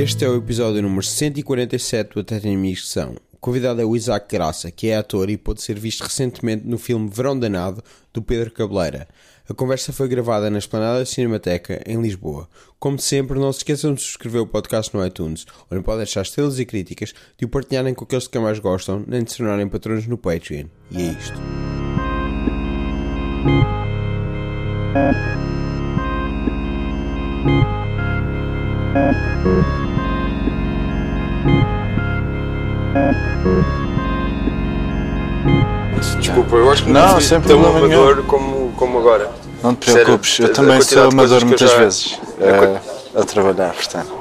Este é o episódio número 147 do Até Tem Amigos que São. O convidado é o Isaac Graça, que é ator e pôde ser visto recentemente no filme Verão Danado, do Pedro Cabeleira. A conversa foi gravada na Esplanada Cinemateca, em Lisboa. Como sempre, não se esqueçam de subscrever o podcast no iTunes, onde podem deixar estrelas e críticas, de o partilharem com aqueles que mais gostam, nem de se tornarem patronos no Patreon. E é isto. Desculpa, eu acho que Não, fui sem tão amador como, como agora. Não te Sério, preocupes, a- eu também sou amador muitas já- vezes a a, a trabalhar, portanto.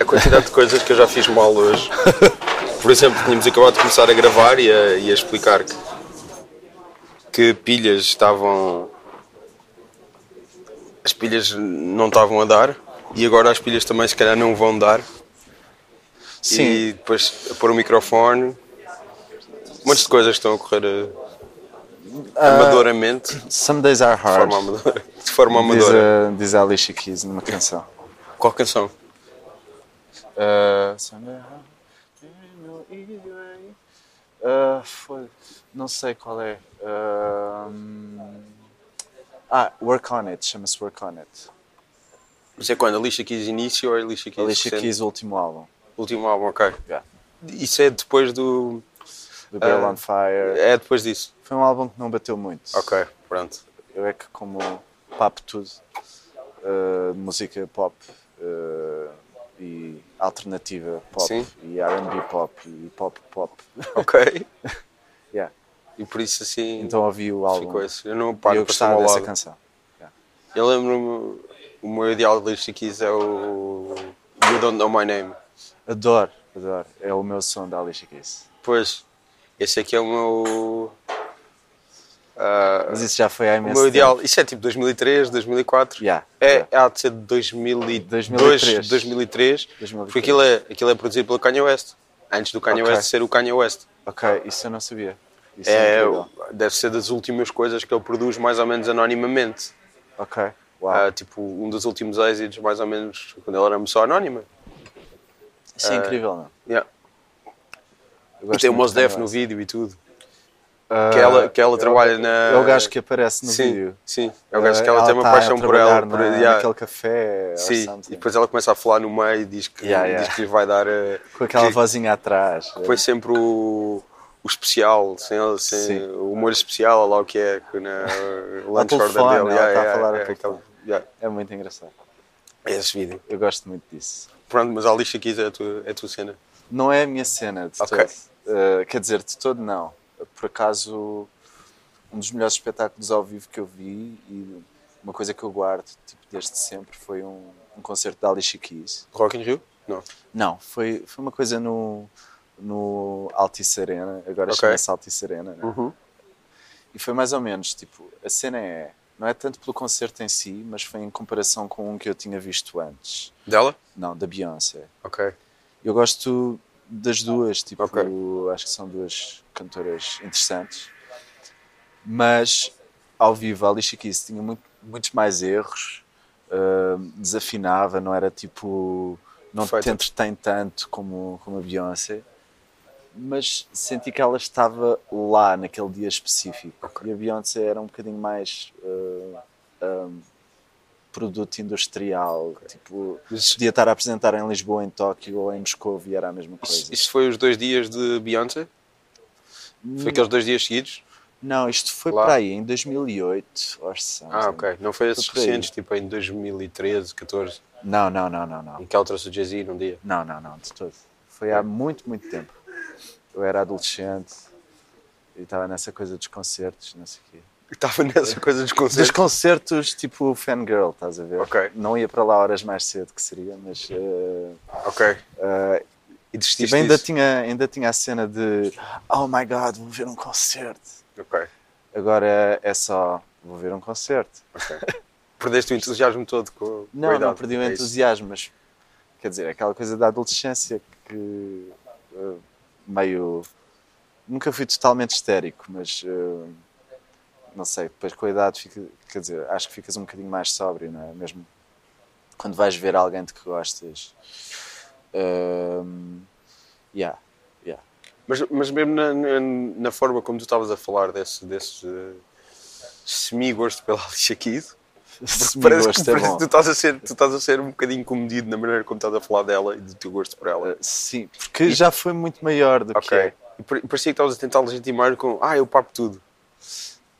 A quantidade de coisas que eu já fiz mal hoje. Por exemplo, tínhamos acabado de começar a gravar e a, e a explicar que, que pilhas estavam. As pilhas não estavam a dar e agora as pilhas também se calhar não vão dar. Sim. E depois a pôr o microfone. Montes de coisas estão a correr eh, Ah, amadoramente. Some days are De hard. forma amadora. De forma Diz, amadora. a, diz a Alicia Keys numa canção. Qual canção? Uh, hard. Uh, foi- não sei qual é. Um, ah, Work on It, chama-se Work on It. Isso é quando? Alicia Keys início ou Keys Alicia recente? Keys, o último álbum. Último álbum, ok. Yeah. Isso é depois do. The Girl Ah, on Fire. É depois disso. Foi um álbum que não bateu muito. Ok, pronto. Eu é que como papo tudo, uh, música pop uh, e alternativa pop Sim. e R&B pop e pop pop. Ok. yeah. E por isso assim. Então ouvi o álbum ficou esse. Eu não e paro eu gostava ao dessa lado. canção. Eu lembro-me. O meu ideal de Keys é o. You Don't Know My Name. Adoro, adoro. É o meu som da Alicia Keys. Pois. Esse aqui é o meu. ah, Mas isso já foi há o imenso meu ideal. tempo. Isso é tipo 2003, 2004. Yeah, É, yeah. há de ser de 2002, 2003. 2003. 2003. Porque aquilo é, aquilo é produzido pelo Kanye West. Antes do Kanye Ok. West ser o Kanye West. Ok, isso eu não sabia. Isso É, incrível. deve ser das últimas coisas que ele produz mais ou menos anonimamente. Ok. Ah, tipo, um dos últimos êxitos, mais ou menos, quando ele era só anónima. Isso é incrível, não? Yeah. Eu E gosto tem o muito Mos de Kanye Def no vídeo e tudo. Ah, que ela, que ela é trabalha na. É o gajo que aparece no sim, vídeo. Sim, é o gajo que Ah, ela, tem uma tá paixão por ela. trabalhar Por, na, yeah. naquele café Sim, e depois ela começa a falar no meio e diz que, Yeah, yeah. Diz que lhe vai dar. eh, Com aquela que vozinha atrás. Foi sempre o, o especial, sem, sem, Sim. o molho especial, lá o que é, que na lunch order dele. ela tá a falar yeah, yeah. É muito engraçado. É esse vídeo. Eu gosto muito disso. Pronto, mas a Alicia Keys é a tua, é a tua cena. Não é a minha cena de Ok. todo. Uh, quer dizer, de todo não. Por acaso, um dos melhores espetáculos ao vivo que eu vi e uma coisa que eu guardo tipo, desde sempre foi um, um concerto da Alicia Keys. Rock in Rio? Não. Não, foi, foi uma coisa no, no Altice Arena, agora Ok. chama-se Altice Arena, né? Uhum. E foi mais ou menos, tipo, a cena é, não é tanto pelo concerto em si, mas foi em comparação com um que eu tinha visto antes. Dela? Não, da Beyoncé. Ok. Eu gosto das duas, tipo, Ok. acho que são duas cantoras interessantes. Mas ao vivo a Alicia Keys tinha muito, muitos mais erros, ah, desafinava, não era tipo, não te entretém tanto como, como a Beyoncé. Mas senti que ela estava lá naquele dia específico. Ok. E a Beyoncé era um bocadinho mais ah, ah, produto industrial. Tipo, podia estar a apresentar em Lisboa, em Tóquio ou em Moscou e era a mesma coisa. isso, isso foi os dois dias de Beyoncé? Foi aqueles dois dias seguidos? Não, isto foi Lá? para aí, em 2008 or something. Ah, ok. Não foi esses recentes, tipo em 2013, 14, Não, não, não, não, não. em que ela trouxe o Jay-Z num dia. Não, não, não, de todo. Foi há muito, muito tempo. Eu era adolescente e estava nessa coisa dos concertos, não sei o quê. Estava nessa coisa dos Dos concertos. concertos tipo fangirl, estás a ver? Não ia para lá horas mais cedo que seria, mas eh, Ok. eh, E desististe tipo, ainda, disso? tinha, ainda tinha a cena de Oh my god, vou ver um concerto. Ok. Agora é só vou ver um concerto. ok. Perdeste o entusiasmo todo com, com Não, não idade. perdi o É entusiasmo, mas quer dizer, aquela coisa da adolescência que eh, meio. Nunca fui totalmente histérico, mas eh, não sei, depois com a idade fica, quer dizer, acho que ficas um bocadinho mais sóbrio, não é? Mesmo quando vais ver alguém de que gostas, Um, yeah, yeah. Mas, mas mesmo na, na, na forma como tu estavas a falar desse, desse uh, semi-gosto pela Alicia Keys, parece, gosto que, é parece que tu estás, a ser, tu estás a ser um bocadinho comedido na maneira como estás a falar dela e do teu gosto por ela. Uh, Sim, porque já foi muito maior do que Ok. é. E par- parecia que estavas a tentar legitimar com ah, eu papo tudo.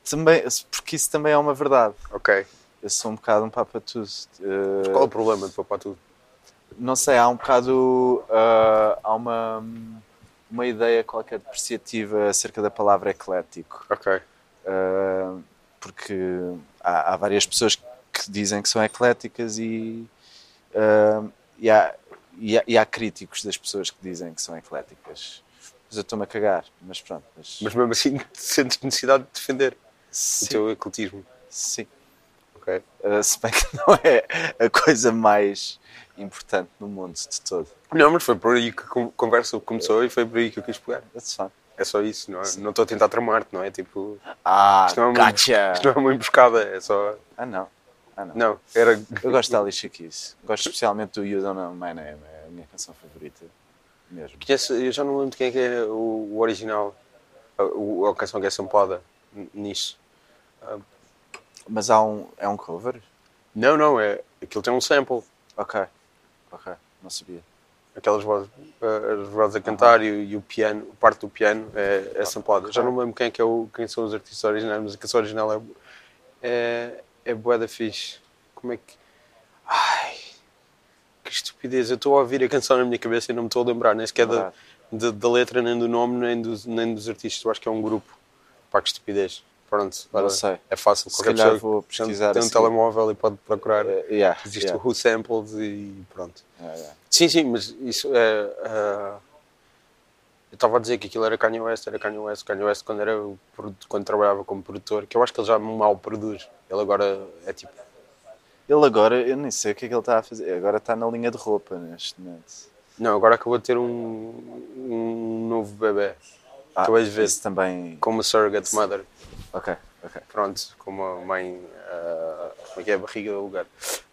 Também, porque isso também é uma verdade. Ok. Eu sou um bocado um papa tudo. Uh, Qual é o problema de papar tudo? não sei, há um bocado. uh, há uma, uma ideia qualquer depreciativa acerca da palavra eclético. Ok. Uh, porque há, há várias pessoas que dizem que são ecléticas e, e, há, e, há, e há críticos das pessoas que dizem que são ecléticas. Mas eu estou-me a cagar, mas pronto. Mas, Mas mesmo assim sentes necessidade de defender sim, o teu ecletismo. sim. Ok. Uh, se bem que não é a coisa mais importante no mundo de todo. Não, mas foi por aí que a con- conversa começou e foi por aí que eu quis pegar. É só isso, não é? Não estou a tentar tramar-te, não é? Tipo, Ah, isto não é, uma, gotcha! isto não é uma emboscada, é só. Ah, não. Ah, não. Não, era. Eu gosto da Alicia Keys. Gosto especialmente do You Don't Know My Name. É a minha canção favorita. Mesmo. Eu já não lembro de quem é que é o, original, a, a canção que é samplada n- Mas há um, é um cover? Não, não, é. Aquilo tem um sample. Ok. Ok. Não sabia. Aquelas vozes, eh, as vozes a cantar e, o- e o piano, parte do piano é, é samplada. Já não me lembro quem, é que é o, quem são os artistas originais, mas a canção original é, é, é bué da fixe. Como é que. Ai, que estupidez. Eu estou a ouvir a canção na minha cabeça e não me estou a lembrar, nem sequer da, da, da letra, nem do nome, nem dos, nem dos artistas. Eu acho que é um grupo. Pá, que estupidez. Pronto, olha, sei. é fácil. Se Qualquer calhar pessoa vou pesquisar tem um assim. telemóvel e pode procurar. Eh, yeah, Existe yeah. o Who Sampled e pronto. Yeah, yeah. Sim, sim, mas isso é. ah, eu estava a dizer que aquilo era Kanye West, era Kanye West. Kanye West, quando, era, quando trabalhava como produtor, que eu acho que ele já mal produz. Ele agora é tipo. Ele agora, eu nem sei o que é que ele está a fazer. Agora está na linha de roupa neste momento. Não, agora acabou de ter um, um novo bebê. Ah, Tu ver. isso também. Como surrogate mother. Ok, ok. Pronto, como uma mãe. ah, como é que é? Barriga do lugar.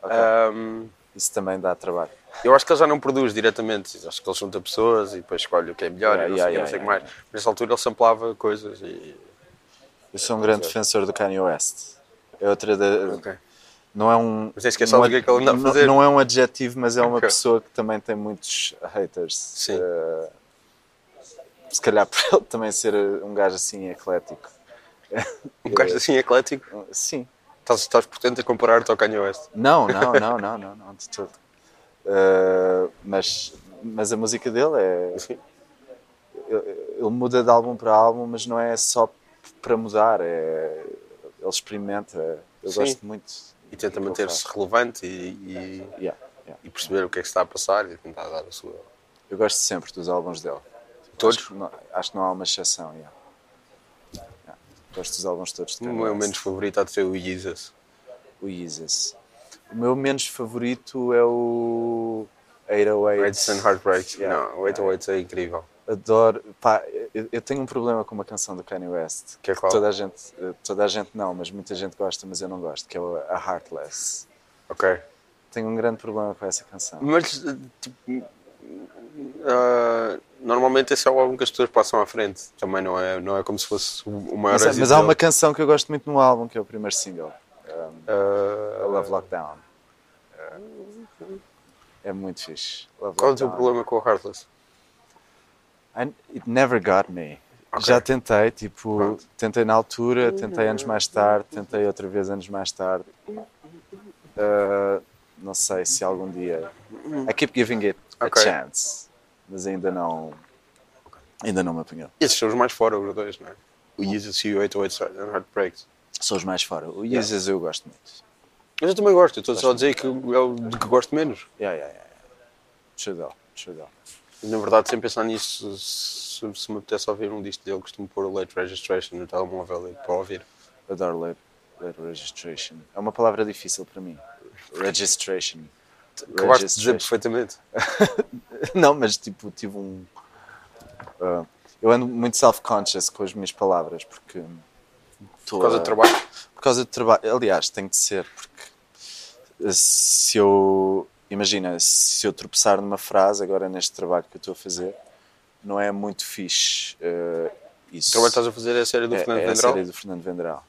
Ok. Ahm, Isso também dá trabalho. eu acho que ele já não produz diretamente. Acho que ele junta pessoas e depois escolhe o que é melhor Yeah, e não yeah, sei, que, não yeah, sei o que yeah, mais. Nessa altura ele samplava coisas e. Eu sou um grande defensor do Kanye West. É outra da. Ok. Não é um. Mas que é que ele anda a não- fazer. Não é um adjetivo, mas é uma Ok. pessoa que também tem muitos haters. Sim. Eh, se calhar por ele também ser um gajo assim eclético. Um gajo assim eclético. Sim. Estás, estás portanto a comparar-te ao Kanye West. Não, não, não, não, não, não, de todo. Eh, mas, mas a música dele é. Sim. Ele muda de álbum para álbum, mas não é só para mudar, é, ele experimenta. Eu Sim. gosto muito. E tenta ele manter-se relevante e, e, Yeah, yeah. e perceber o que é que está a passar e tentar dar a sua. Eu gosto sempre dos álbuns dele. Todos? Acho que não, acho que não há uma exceção. yeah. Yeah. Gosto dos álbuns todos. O meu menos favorito há de ser o Jesus. O Yeezus. O meu menos favorito é o 808. Reds and Heartbreaks. Yeah. Não, o 808 é incrível. Adoro. Pá, eu, eu tenho um problema com uma canção do Kanye West. Que é qual? Toda a gente, toda a gente não, mas muita gente gosta, mas eu não gosto, que é a Heartless. Ok. Tenho um grande problema com essa canção. Mas, tipo. ah, normalmente esse é o álbum que as pessoas passam à frente. Também não é, não é como se fosse o maior Mas, mas há uma canção que eu gosto muito no álbum, que é o primeiro single, um, Ah, a Love Lockdown. É muito fixe. Love Qual é o teu Lockdown. problema com o Heartless? I- it never got me. Ok. Já tentei, tipo, Pronto. tentei na altura, tentei anos mais tarde, tentei outra vez anos mais tarde. Uh, não sei se algum dia. I keep giving it a Ok. chance, mas ainda não. Ainda não me apanhou. Esses são os mais fora, os dois, não é? O Jesus e o 808 and Heartbreaks. Sou os mais fora. O Yeezus eu gosto muito. Mas eu também gosto, eu estou só a dizer que é o de que gosto menos. Yeah, yeah, yeah. Chudel, chudel. Na verdade, sem pensar nisso, se, se me apetece ouvir um disco dele, costumo pôr o Late Registration no telemóvel para ouvir. Adoro late, late registration. É uma palavra difícil para mim. Registration. Acabaste de dizer perfeitamente. Não, mas tipo, tive um. ah, eu ando muito self-conscious com as minhas palavras porque. Por causa do trabalho. Por causa do trabalho. Aliás, tem de ser, porque se eu imagina, se eu tropeçar numa frase, agora neste trabalho que eu estou a fazer, não é muito fixe. Uh, isso. O trabalho que estás a fazer é a série do é, Fernando é Vendral? a série do Fernando Vendral.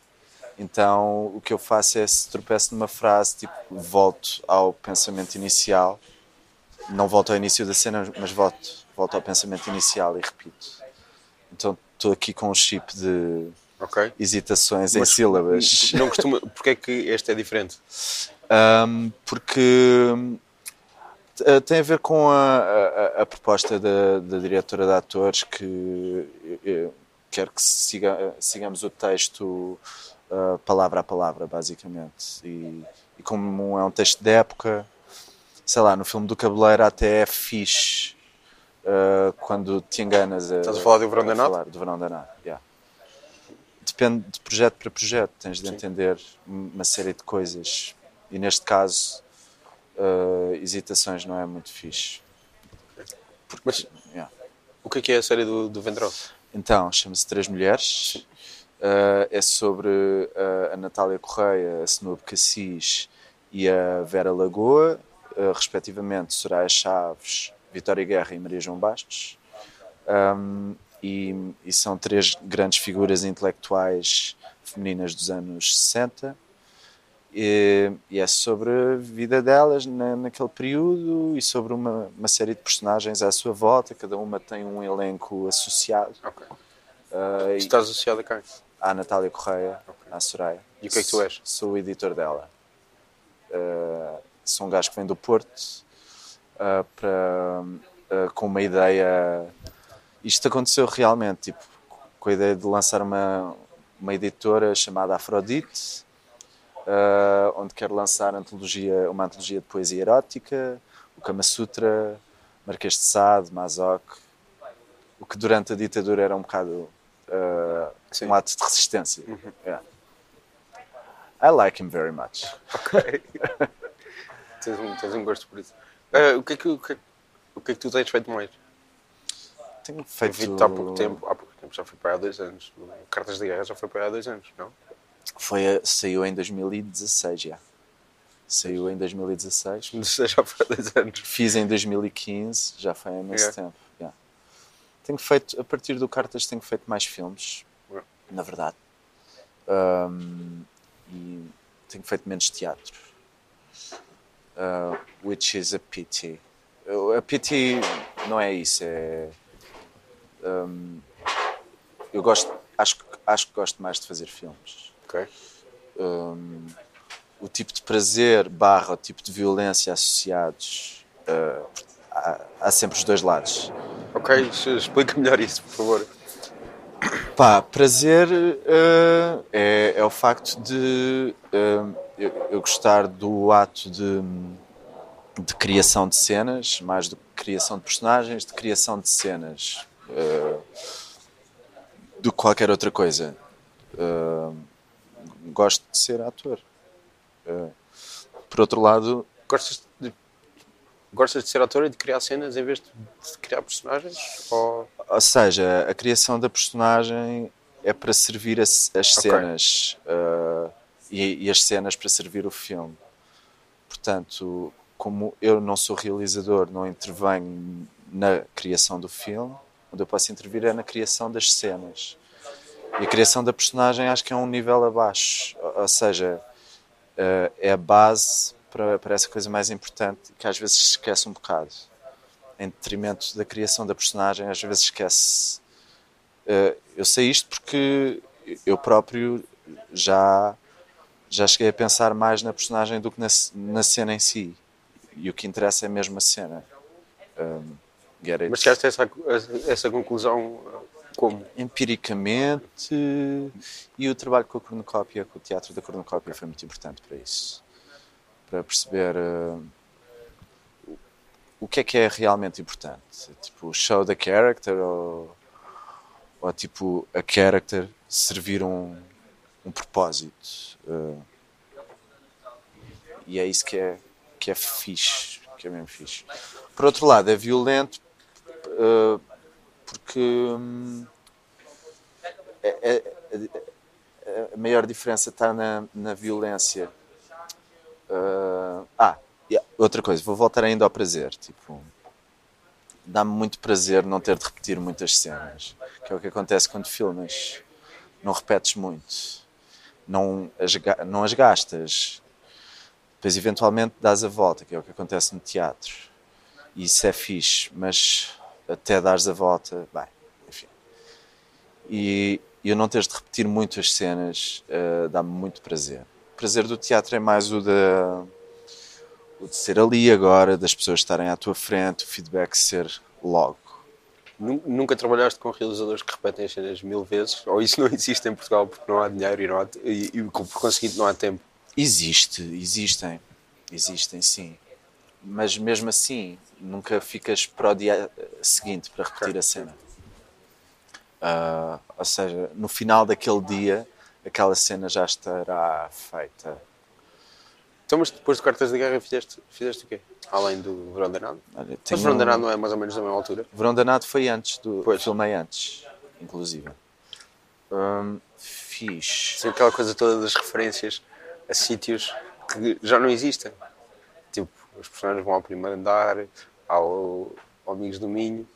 Então, o que eu faço é, se tropeço numa frase, tipo, volto ao pensamento inicial. Não volto ao início da cena, mas volto, volto ao pensamento inicial e repito. Então, estou aqui com um chip de Ok. hesitações em Mas sílabas. Não costuma... Porquê é que este é diferente? Um, porque uh, tem a ver com a, a- a proposta da, da diretora de atores que uh, quer que siga- sigamos o texto uh, palavra a palavra, basicamente. E, e como é um texto de época, sei lá, no filme do Cabeleiro até é fixe uh, quando te enganas a, Estás a falar do Verão Danado? falar do Verão Danado, yeah. Depende de projeto para projeto, tens de entender uma série de coisas. E neste caso, uh, hesitações não é muito fixe. Mas Yeah. o que é que é a série do, do? Então, chama-se Três Mulheres. Uh, é sobre uh, a Natália Correia, a Snoop Cassis e a Vera Lagoa, uh, respectivamente Soraya Chaves, Vitória Guerra e Maria João Bastos. Um, e, e são três grandes figuras intelectuais femininas dos anos 60. E, e é sobre a vida delas na, naquele período e sobre uma, uma série de personagens à sua volta. Cada uma tem um elenco associado. Ok. Uh, Estás associado a quem? À Natália Correia, à Soraya. E o que é que tu és? Sou o editor dela. Uh, sou um gajo que vem do Porto uh, para, uh, com uma ideia. Isto aconteceu realmente, tipo, com a ideia de lançar uma, uma editora chamada Afrodite, onde quero lançar antologia, uma antologia de poesia erótica, o Kama Sutra, Marquês de Sade, Mazok, o que durante a ditadura era um bocado uh, Sim. um ato de resistência. Yeah. I like him very much. Tens um, tens um gosto por isso. Ah, o, que é que, o, que é, o que é que tu tens feito mais? Tenho feito vi-te há pouco tempo, há pouco tempo, já foi para há dois anos. Cartas de Guerra já foi para há dois anos, não? Foi a- saiu em 2016 já. Saiu em 2016. Mas já foi há dois anos. Fiz em 2015, já foi há imenso Yeah. tempo. yeah. Tenho feito, a partir do Cartas, tenho feito mais filmes. Na verdade. Um, e tenho feito menos teatro. Uh, which is a pity. A pity não é isso, é. um, eu gosto, acho, que- acho que gosto mais de fazer filmes Ok. um, o tipo de prazer barra o tipo de violência associados uh, há, há sempre os dois lados Ok, explica melhor isso, por favor. Pá, prazer uh, é, é o facto de uh, eu, eu gostar do ato de, de criação de cenas mais do que criação de personagens de criação de cenas uh, do que qualquer outra coisa. Gosto de ser ator. Por outro lado Gostas gostas de ser ator e de criar cenas em vez de, criar personagens? Ou... Ou seja, a criação da personagem é para servir as, as Ok. cenas uh, e, e as cenas para servir o filme. Portanto, como eu não sou realizador, não intervenho na criação do filme, onde eu posso intervir é na criação das cenas. E a criação da personagem acho que é um nível abaixo. Ou, ou seja, uh, é a base para, para essa coisa mais importante que às vezes se esquece um bocado em detrimento da criação da personagem, às vezes esquece. Eh, eu sei isto porque eu próprio já já cheguei a pensar mais na personagem do que na, na cena em si. E o que interessa é mesmo a cena. Um, it? Mas chegaste a essa, essa conclusão uh, como? Empiricamente, e o trabalho com a cornucópia, com o teatro da cornucópia, foi muito importante para isso. Para perceber eh, o- que é que é realmente importante. Tipo, show the character ou, ou tipo, a character servir um, um propósito. eh. e é isso que é, que é fixe, que é mesmo fixe. Por outro lado, é violento eh, porque hum, é- é- é- a maior diferença está na, na violência. Ah, ah, outra coisa, vou voltar ainda ao prazer. Tipo, dá-me muito prazer não ter de repetir muitas cenas, que é o que acontece quando filmas. Não repetes muito, não as, não as gastas, depois eventualmente dás a volta, que é o que acontece no teatro. Isso é fixe, mas até dares a volta, bem, enfim. E eu não teres de repetir muito as cenas eh, dá-me muito prazer. O prazer do teatro é mais o da o de ser ali agora, das pessoas estarem à tua frente, o feedback ser logo. Nu- Nunca trabalhaste com realizadores que repetem as cenas mil vezes? Ou isso não existe em Portugal porque não há dinheiro e, não há, e, e por conseguinte não há tempo? Existe, existem, existem sim. Mas mesmo assim, nunca ficas para o dia seguinte para repetir a cena. Ah, ou seja, no final daquele dia, aquela cena já estará feita. Então, mas depois de Cartas de Guerra fizeste, fizeste o quê? Além do Verão Danado? Olha, Mas Verão Danado não é mais ou menos da mesma altura? Verão Danado foi antes do. Pois. Filmei antes, inclusive. Hum, fiz. Sim, aquela coisa toda das referências a sítios que já não existem. Tipo, os personagens vão ao primeiro andar, ao, ao Amigos do Minho.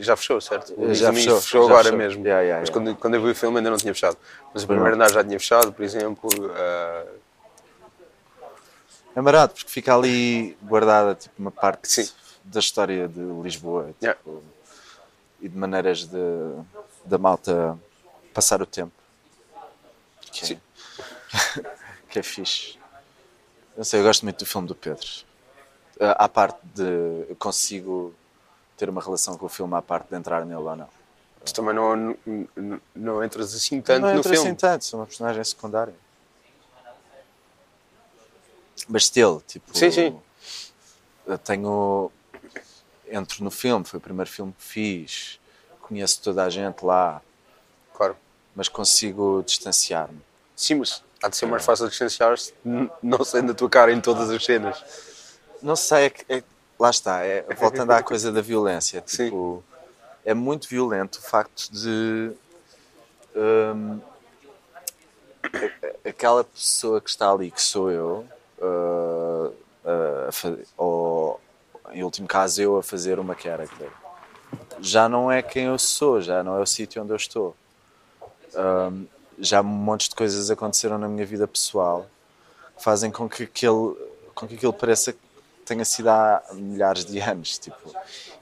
Já fechou, certo? O Já fechou, fechou já agora fechou. mesmo. Yeah, yeah, Mas yeah. Quando, quando eu vi o filme ainda não tinha fechado. Mas o primeiro andar já tinha fechado, por exemplo. ah, É barato, porque fica ali guardada tipo, uma parte Sim. da história de Lisboa tipo, e de maneiras de, da malta passar o tempo. Que Sim. é, que é fixe. Eu sei, eu gosto muito do filme do Pedro. À à parte de eu consigo ter uma relação com o filme, à parte de entrar nele ou não. tu também não, não, não entras assim tanto não no filme. assim tanto, sou uma personagem secundária. Mas still, tipo. Sim, sim. Eu tenho. Entro no filme, foi o primeiro filme que fiz, conheço toda a gente lá, Claro. mas consigo distanciar-me. Sim, mas há de ser mais fácil distanciar-se não sendo a tua cara em todas as cenas. Não sei, é que- é- lá está, é, voltando à coisa da violência. Tipo, é muito violento o facto de. a- aquela pessoa que está ali, que sou eu, uh, uh, ou em último caso eu a fazer uma character, já não é quem eu sou, já não é o sítio onde eu estou. Um, já um monte de coisas aconteceram na minha vida pessoal que fazem com que aquele, com que aquilo pareça tenha sido há milhares de anos. Tipo,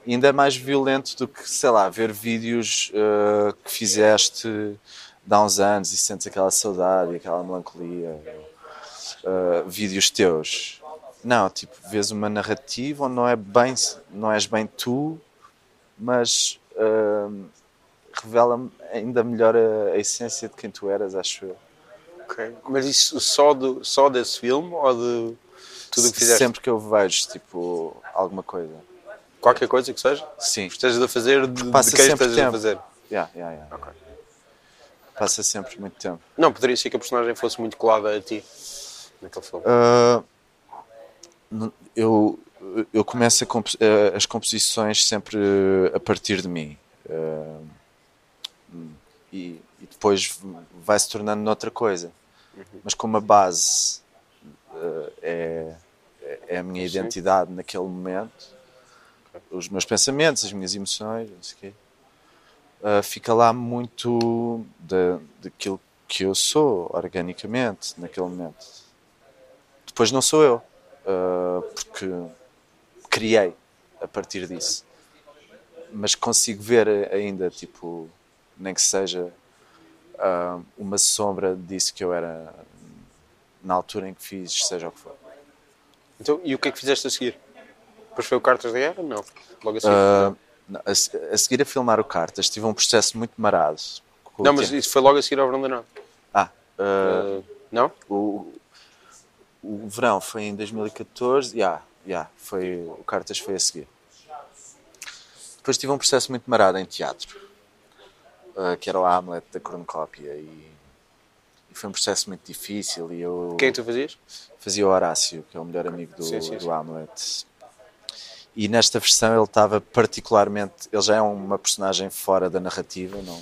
ainda mais violento do que, sei lá, ver vídeos uh, que fizeste há uns anos e sentes aquela saudade aquela melancolia. Uh, vídeos teus. Não, tipo, vês uma narrativa onde não, é bem, não és bem tu, mas uh, revela ainda melhor a, a essência de quem tu eras, acho eu. Ok. Mas isso só, do, só desse filme ou de tudo o que fizeste? Sempre que eu vejo, tipo, alguma coisa. Qualquer coisa que seja? Sim. Estejas a fazer, de, de Passa quem sempre estejas a tempo. fazer. Yeah, yeah, yeah. Ok. Passa sempre muito tempo. Não, poderia ser que a personagem fosse muito colada a ti naquele filme. Ah, n- eu, eu começo a comp- eh, as composições sempre a partir de mim. Ah, e, e depois vai se tornando noutra coisa. Mas como a base ah, é, é a minha identidade naquele momento, os meus pensamentos, as minhas emoções, não sei o quê, ah, fica lá muito da, daquilo que eu sou organicamente naquele momento. Depois não sou eu, ah, porque criei a partir disso. Mas consigo ver ainda, tipo, nem que seja ah, uma sombra disso que eu era na altura em que fiz, seja o que for. Então, e o que é que fizeste a seguir? Depois foi o Cartas da Guerra? Não. Logo a seguir. Ah, não, a, a seguir a filmar o Cartas, tive um processo muito marado. não, mas tempo. isso foi logo a seguir ao Verão Danado. Ah, ah, Ah, não? o, o verão foi em 2014, yeah, yeah, foi, o Cartas foi a seguir. Depois tive um processo muito marado em teatro, ah, que era o Hamlet da cornucópia, e, e foi um processo muito difícil. E eu Quem é tu fazias? fazia o Horácio, que é o melhor amigo do, Sim, sim, do. Hamlet. E nesta versão ele estava particularmente. Ele já é uma personagem fora da narrativa, não,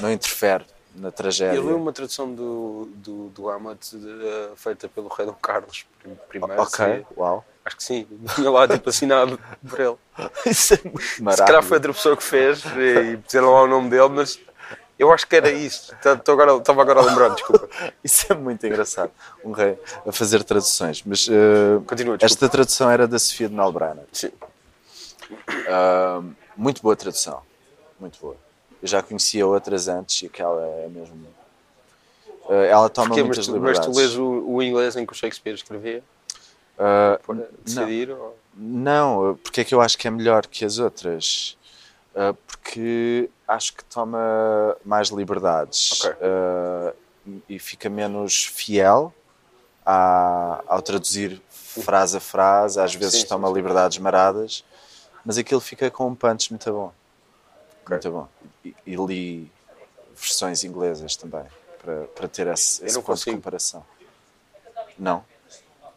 não interfere na tragédia. Eu li uma tradução do, do, do Hamlet de- feita pelo rei Dom Carlos I. Ok, uau. Acho que sim. Tinha lá tipo assinado por ele. Isso é muito Se calhar foi outra pessoa que fez e puseram lá o nome dele, mas eu acho que era isso. Tô agora- Estava agora a lembrar, desculpa. Isso é muito engraçado. Um rei a fazer traduções. Mas eh, Continua, esta tradução era da Sofia de Nalbrana. Sim. Ah, muito boa tradução. Muito boa. Eu já conhecia outras antes e aquela é mesmo. Ah, ela toma Porquê? Mas, muitas tu, mas liberdades. tu lês o, o inglês em que o Shakespeare escrevia? Ah, Para não, decidir? Ou... não, porque é que eu acho que é melhor que as outras? Ah, porque acho que toma mais liberdades Ok. ah, e fica menos fiel à- ao traduzir frase a frase. Às vezes Sim, toma sim. liberdades maradas, mas aquilo fica com um punch muito bom. Ok. Muito bom. E, e li versões inglesas também, para, para ter esse, esse ponto de consigo. comparação. Não?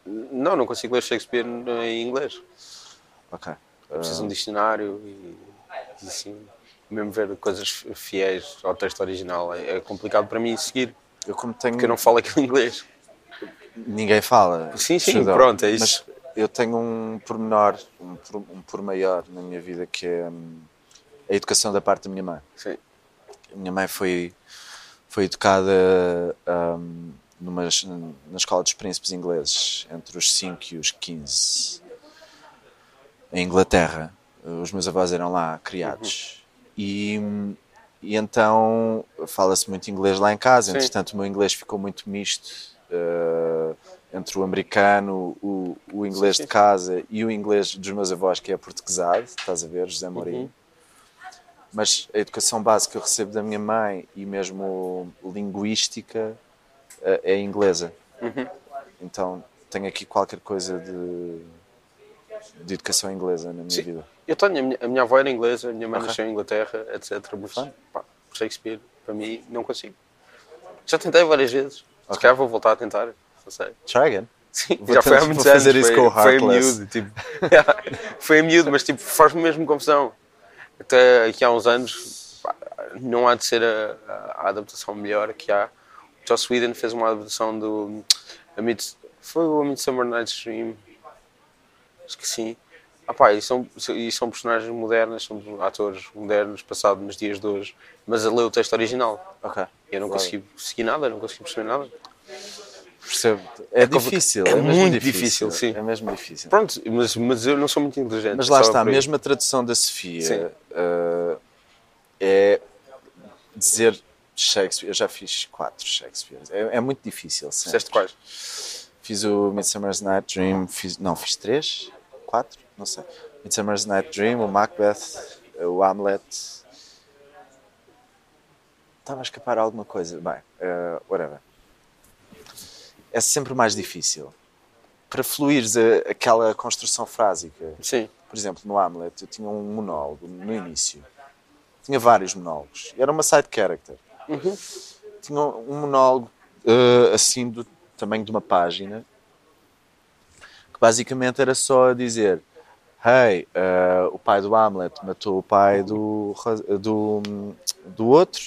Não, não consigo ler Shakespeare em inglês. Ok. Preciso de Ah. um dicionário e, e assim, mesmo ver coisas fiéis ao texto original é, é complicado para mim seguir, Eu como tenho... porque eu não falo aquilo em inglês. Ninguém fala. Sim, sim, Judão. pronto, é isso. Mas eu tenho um pormenor, um, por, um por maior na minha vida que é hum, a educação da parte da minha mãe. Sim. A minha mãe foi, foi educada hum, numa, na escola dos príncipes ingleses entre os 5 e os 15 em Inglaterra. Os meus avós eram lá criados. E, e então fala-se muito inglês lá em casa. Sim. Entretanto, o meu inglês ficou muito misto eh, entre o americano, o, o inglês Sim, sim, de casa e o inglês dos meus avós, que é portuguesado. Estás a ver, José Mourinho. Uhum. Mas a educação básica que eu recebo da minha mãe e mesmo linguística eh, é inglesa. Uhum. Então tenho aqui qualquer coisa de, de educação inglesa na minha Sim. vida. Eu tenho, a minha, a minha avó era inglesa, a minha mãe Ok. nasceu em Inglaterra, etc. Mas pá, Shakespeare, para mim, não consigo. Já tentei várias vezes. Se Ok. calhar vou voltar a tentar, não sei. Try again. Sim, Vou já foi há muitos anos. fazer isso foi, com o foi miúdo, tipo, foi miúdo, mas tipo, faz-me mesmo confusão. Até aqui há uns anos, pá, não há de ser a, a- adaptação melhor que há. O Joss Whedon fez uma adaptação do. A Mid, foi o A Midsummer Night's Dream. Acho que sim. Ah pá, e são, e são personagens modernas, são atores modernos, passados nos dias de hoje, mas a ler o texto original. Ok. Eu não Claro. consegui seguir nada, não consegui perceber nada. Percebo. É, compli- difícil. é mesmo muito difícil, sim. É mesmo difícil. Pronto, mas, mas eu não sou muito inteligente. Mas lá está, mesmo a tradução da Sofia eh, é dizer Shakespeare. Eu já fiz quatro Shakespeare. É, é muito difícil. sempre. Fizeste quais? Fiz o Midsummer's Night Dream, fiz, não, fiz três, quatro, não sei. Midsummer's Night Dream, o Macbeth, o Hamlet. Estava a escapar alguma coisa. Bem, eh, whatever. É sempre mais difícil. Para fluires a- aquela construção frásica, Sim. por exemplo, no Hamlet, eu tinha um monólogo no início. Tinha vários monólogos. Era uma side character. Tinha um monólogo eh, assim do tamanho de uma página basicamente era só dizer Hey, eh, o pai do Hamlet matou o pai do, do, do outro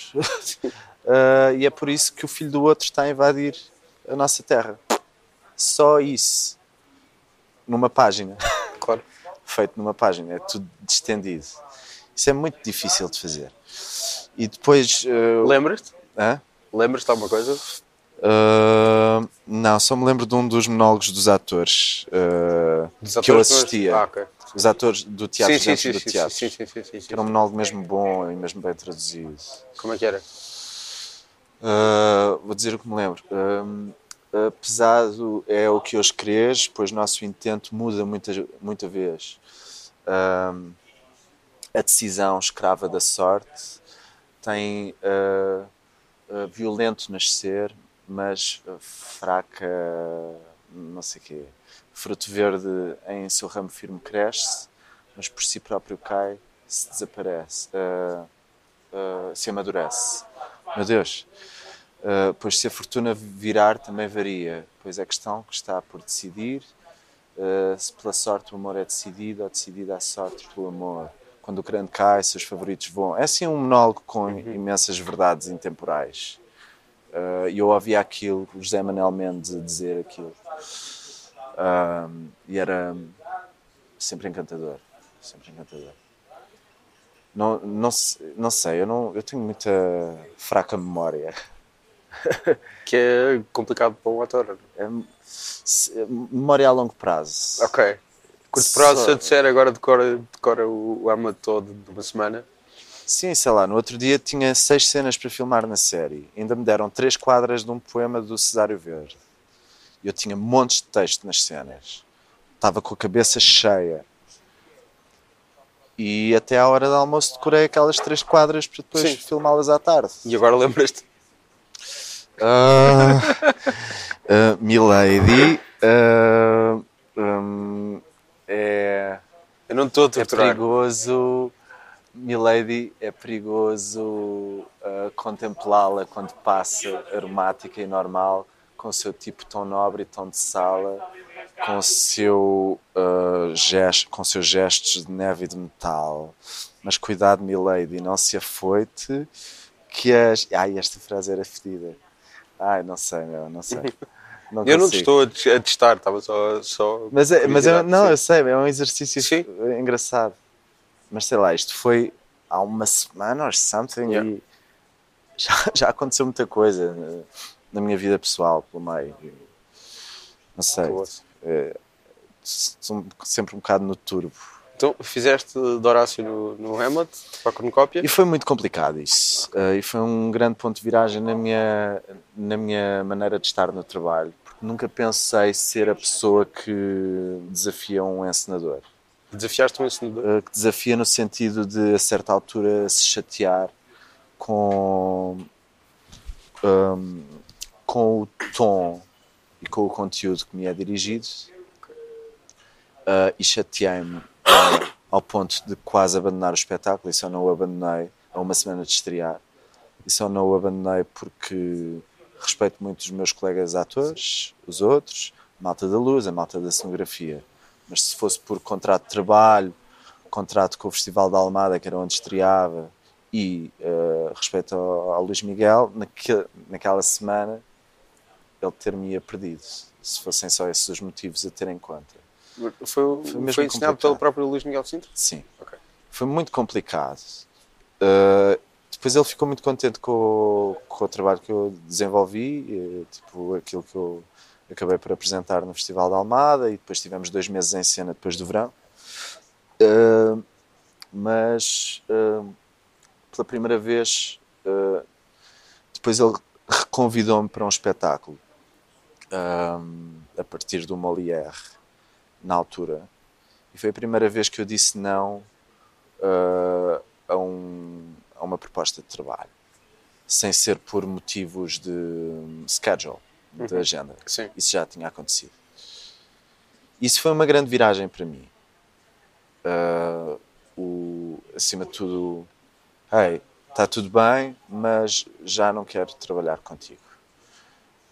eh, e é por isso que o filho do outro está a invadir a nossa terra. Só isso. Numa página Claro. feito numa página, é tudo distendido. Isso é muito difícil de fazer. E depois. eh, Lembras-te? Lembras-te de alguma coisa? Uh, não, só me lembro de um dos monólogos dos atores uh, Dos que eu atores, mas- assistia. Ah, ok. Os atores do teatro Sim, sim, sim, do sim, teatro. sim, sim, sim, sim, era um monólogo mesmo bom e mesmo bem traduzido. Como é que era? Uh, vou dizer o que me lembro. Um, pesado é o que hoje crês, pois nosso intento muda muita, muita vez. Um, a decisão escrava da sorte tem uh, uh, violento nascer, mas uh, fraca, não sei quê. Fruto verde em seu ramo firme cresce, mas por si próprio cai, se desaparece, uh, uh, se amadurece. Meu Deus. Uh, pois se a fortuna virar também varia, pois é questão que está por decidir se pela sorte o amor é decidido ou decidida a sorte pelo amor. quando o crânio cai, seus favoritos voam. É assim um monólogo com Uhum. imensas verdades intemporais. Uh, E eu ouvia aquilo, o José Manuel Mendes a dizer aquilo. Um, e era sempre encantador. Sempre encantador. Não, não, não sei, eu, não, eu tenho muita fraca memória. Que é complicado para um ator. É, se- memória a longo prazo. Ok. Curto prazo, Só- se eu disser agora decora, decora o, o arma todo de uma semana. Sim, sei lá, no outro dia tinha seis cenas para filmar na série. Ainda me deram três quadras de um poema do Cesário Verde. E eu tinha montes de texto nas cenas. Estava com a cabeça cheia. E até à hora do almoço decorei aquelas três quadras para depois filmá-las à tarde. E agora lembras-te? Ah, ah, Milady ah, hum, é, Eu não estou a é torturar. perigoso. Milady é perigoso ah, contemplá-la quando passa aromática e normal, com o seu tipo tão nobre e tão de sala, com o seu ah, gesto, com seus gestos de neve e de metal. Mas cuidado, Milady, não se afoite que as. Ai, esta frase era fedida. Ai, não sei, meu, não sei. Não eu não te estou a tes- a testar, estava só. só Mas, é, mas eu, curiosidade, não, eu sei, é um exercício Sim. engraçado. Mas sei lá, isto foi há uma semana ou something Yeah. e já, já aconteceu muita coisa eh, na minha vida pessoal, pelo meio. Não sei, sou sempre um bocado no turbo. Então, fizeste de Horácio no, no Hamlet, para a cornucópia. E foi muito complicado isso. Eh, e foi um grande ponto de viragem na minha, na minha maneira de estar no trabalho. Porque nunca pensei ser a pessoa que desafia um encenador. Desafiaste um encenador. Uh, que desafia no sentido de a certa altura se chatear com um, com o tom e com o conteúdo que me é dirigido Uh, e chateei-me uh, ao ponto de quase abandonar o espetáculo e só não o abandonei a uma semana de estrear e só não o abandonei porque respeito muito os meus colegas atores, os outros, a malta da luz, a malta da cenografia mas se fosse por contrato de trabalho, contrato com o Festival da Almada, que era onde estreava, e uh, respeito ao, ao Luís Miguel, naque, naquela semana ele ter-me perdido, se fossem só esses os motivos a ter em conta. Foi, Foi foi, ensinado complicado. pelo próprio Luís Miguel Sintra? Sim. Ok. Foi muito complicado. Uh, depois ele ficou muito contente com o, com o trabalho que eu desenvolvi, eh, tipo aquilo que eu acabei por apresentar no Festival da Almada e depois tivemos dois meses em cena depois do verão. Uh, mas uh, pela primeira vez, uh, depois ele reconvidou-me para um espetáculo a partir do Molière, na altura. E foi a primeira vez que eu disse não a, um, a uma proposta de trabalho, sem ser por motivos de um, schedule, Uhum. agenda. Sim. Isso já tinha acontecido. Isso foi uma grande viragem para mim. Uh, o, acima de tudo, hey, está tudo bem, mas já não quero trabalhar contigo.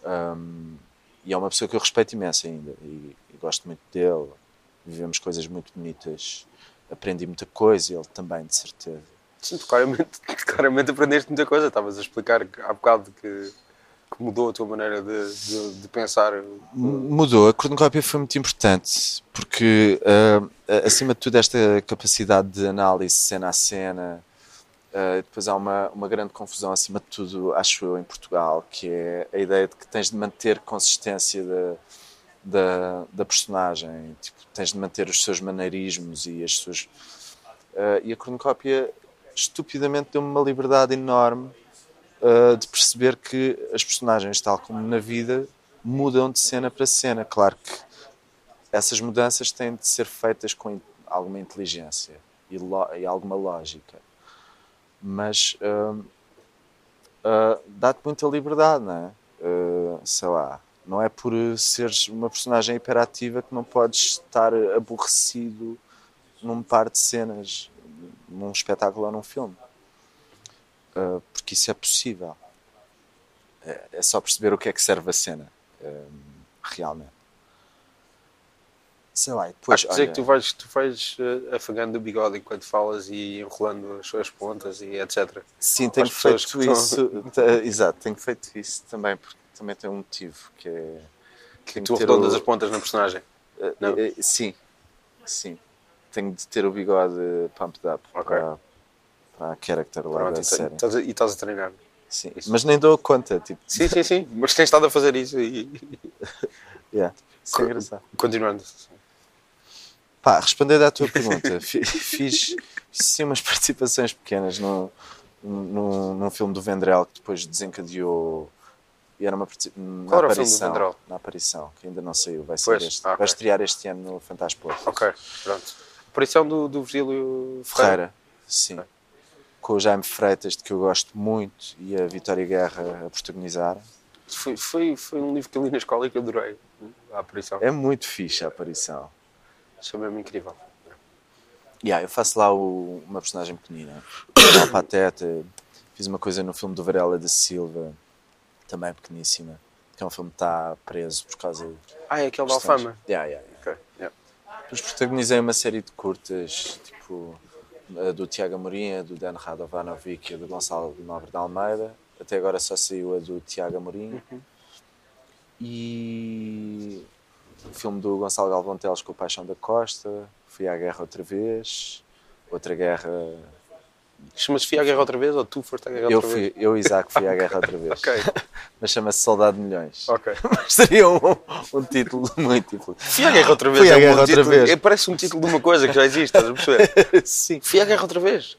Um, e é uma pessoa que eu respeito imenso ainda e, e gosto muito dele. Vivemos coisas muito bonitas, aprendi muita coisa, ele também, de certeza. Sim, claramente, claramente aprendeste muita coisa. Estavas a explicar há bocado que, que mudou a tua maneira de, de, de pensar. Mudou, a cornucópia foi muito importante porque, ah, acima de tudo, esta capacidade de análise cena a cena. ah, depois há uma, uma grande confusão, acima de tudo, acho eu, em Portugal, que é a ideia de que tens de manter consistência da, da, da personagem, tipo, tens de manter os seus maneirismos e as suas. ah, e a cornucópia, estupidamente, deu-me uma liberdade enorme uh, de perceber que as personagens, tal como na vida, mudam de cena para cena. Claro que essas mudanças têm de ser feitas com alguma inteligência e, e alguma lógica. Mas uh, uh, dá-te muita liberdade, não é? Sei lá, não é por seres uma personagem hiperativa que não podes estar aborrecido num par de cenas, num espetáculo ou num filme. Uh, porque isso é possível. É, é só perceber o que é que serve a cena, um, realmente. sei lá, e depois. Acho dizer olha, que tu vais, tu vais eh, afagando o bigode enquanto falas e enrolando as suas pontas e etc. Sim, tenho feito que isso. Exato, tenho feito isso também, porque também tem um motivo que é. tenho Tu arredondas o- as pontas na personagem. eh, não? eh, sim, sim. Tenho de ter o bigode pumped up Ok. para, a character lá Pronto, da e, série. estás a, e estás a treinar. Sim. isso. Mas nem dou conta, tipo, Sim, sim, sim. Mas tens estado a fazer isso e. yeah. Isso é engraçado. Continuando. Pá, respondendo à tua pergunta, fi- fiz, sim umas participações pequenas no, no, num filme do Vendrell que depois desencadeou e era uma na Qual era o filme do aparição, na aparição, que ainda não saiu, vai, ser Pois, este, ah, vai estrear este ano no Fantaspor. Ok, pronto. Aparição do, do Virgílio Ferreira. Ferreira, sim. Com o Jaime Freitas, de que eu gosto muito, e a Vitória Guerra a protagonizar. Foi, foi, foi um livro que eu li na escola e que eu adorei. A aparição. É muito fixe a aparição. É mesmo incrível. Yeah, eu faço lá o- uma personagem pequenina. Uma pateta. Fiz uma coisa no filme do Varela da Silva, também pequeníssima. Que é um filme que está preso por causa de. Ah, é aquele da. Alfama. Yeah, yeah, yeah. Ok, yeah. Depois protagonizei uma série de curtas, tipo do Tiago Amorim, a do Dan Radovanovic e a do Gonçalo Nobre de Almeida. Até agora só saiu a do Tiago Amorim. E o filme do Gonçalo Galvão Teles com o Paixão da Costa. Fui à guerra outra vez. Outra guerra. Chama-se Fui à Guerra outra vez ou tu foste à Guerra Eu, outra vez? fui, eu e Isaac, fui à guerra outra vez. Ok, Mas chama-se Soldado de Milhões. ok. Mas seria um, um título muito tipo. Fui à Guerra outra vez. Fui à é um guerra bom outra título. vez. É, parece um título de uma coisa que já existe, estás a perceber? Sim. Fui à Guerra outra vez.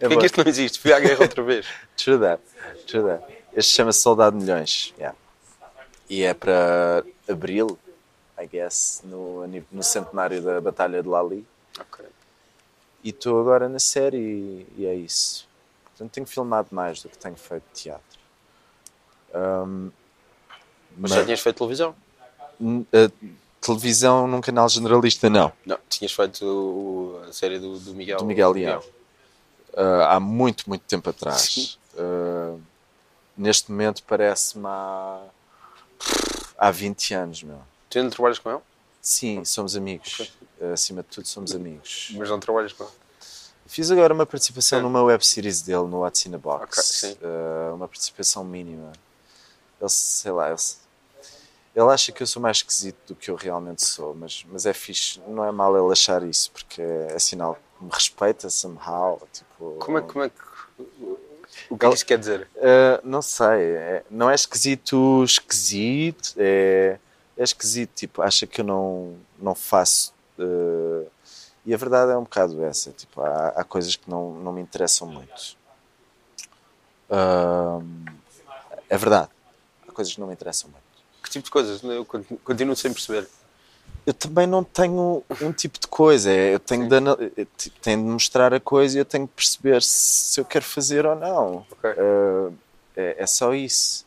É Porquê bom. que isto não existe? Fui à Guerra outra vez. True that. True that. Este chama-se Soldado de Milhões. Yeah. E é para abril, I guess, no, no centenário da Batalha de Lali. Ok. E estou agora na série e, e é isso. Portanto, tenho filmado mais do que tenho feito teatro. Ahm, Mas já tinhas feito televisão? a televisão num canal generalista, não. Não, tinhas feito o- a série do, do Miguel. Do Miguel Leão. Ah, há muito, muito tempo atrás. Ah, neste momento parece-me há, há 20 anos, meu. Tu ainda trabalhas com ele? Sim, somos amigos. Acima de tudo, somos amigos. Mas não trabalhas com ele. Fiz agora uma participação Sim. numa web series dele no What's in a Box. Ok, sim. Uh, uma participação mínima. Ele, sei lá, ele, ele acha que eu sou mais esquisito do que eu realmente sou, mas, mas é fixe. Não é mal ele achar isso, porque é, é sinal que me respeita somehow. Tipo, Como é, como é que. O que é que isso quer dizer? Uh, não sei, é- não é esquisito, esquisito, é, é esquisito, tipo, acha que eu não, não faço. Uh, e a verdade é um bocado essa, tipo, há, há coisas que não, não me interessam muito. Um, é verdade, há coisas que não me interessam muito. Que tipo de coisas? Eu continuo- sem perceber. Eu também não tenho um tipo de coisa, é, eu tenho de, eu te- tenho de mostrar a coisa e eu tenho de perceber se, eu quero fazer ou não. Ok. Uh, é, é só isso.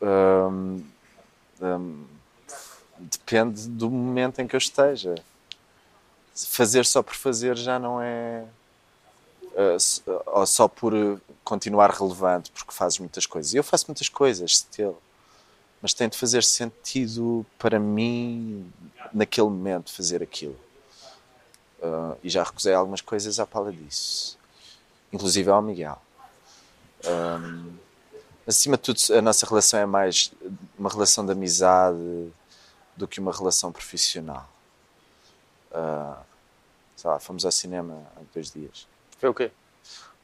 Um, um, depende do momento em que eu esteja. Fazer só por fazer já não é. uh, ou só por uh, continuar relevante, porque fazes muitas coisas. Eu faço muitas coisas, still. Mas tem de fazer sentido para mim, naquele momento, fazer aquilo. Uh, e já recusei algumas coisas à pala disso. Inclusive ao Miguel. Um, acima de tudo, a nossa relação é mais uma relação de amizade do que uma relação profissional. Uh, sei lá, fomos ao cinema há dois dias. Foi o quê?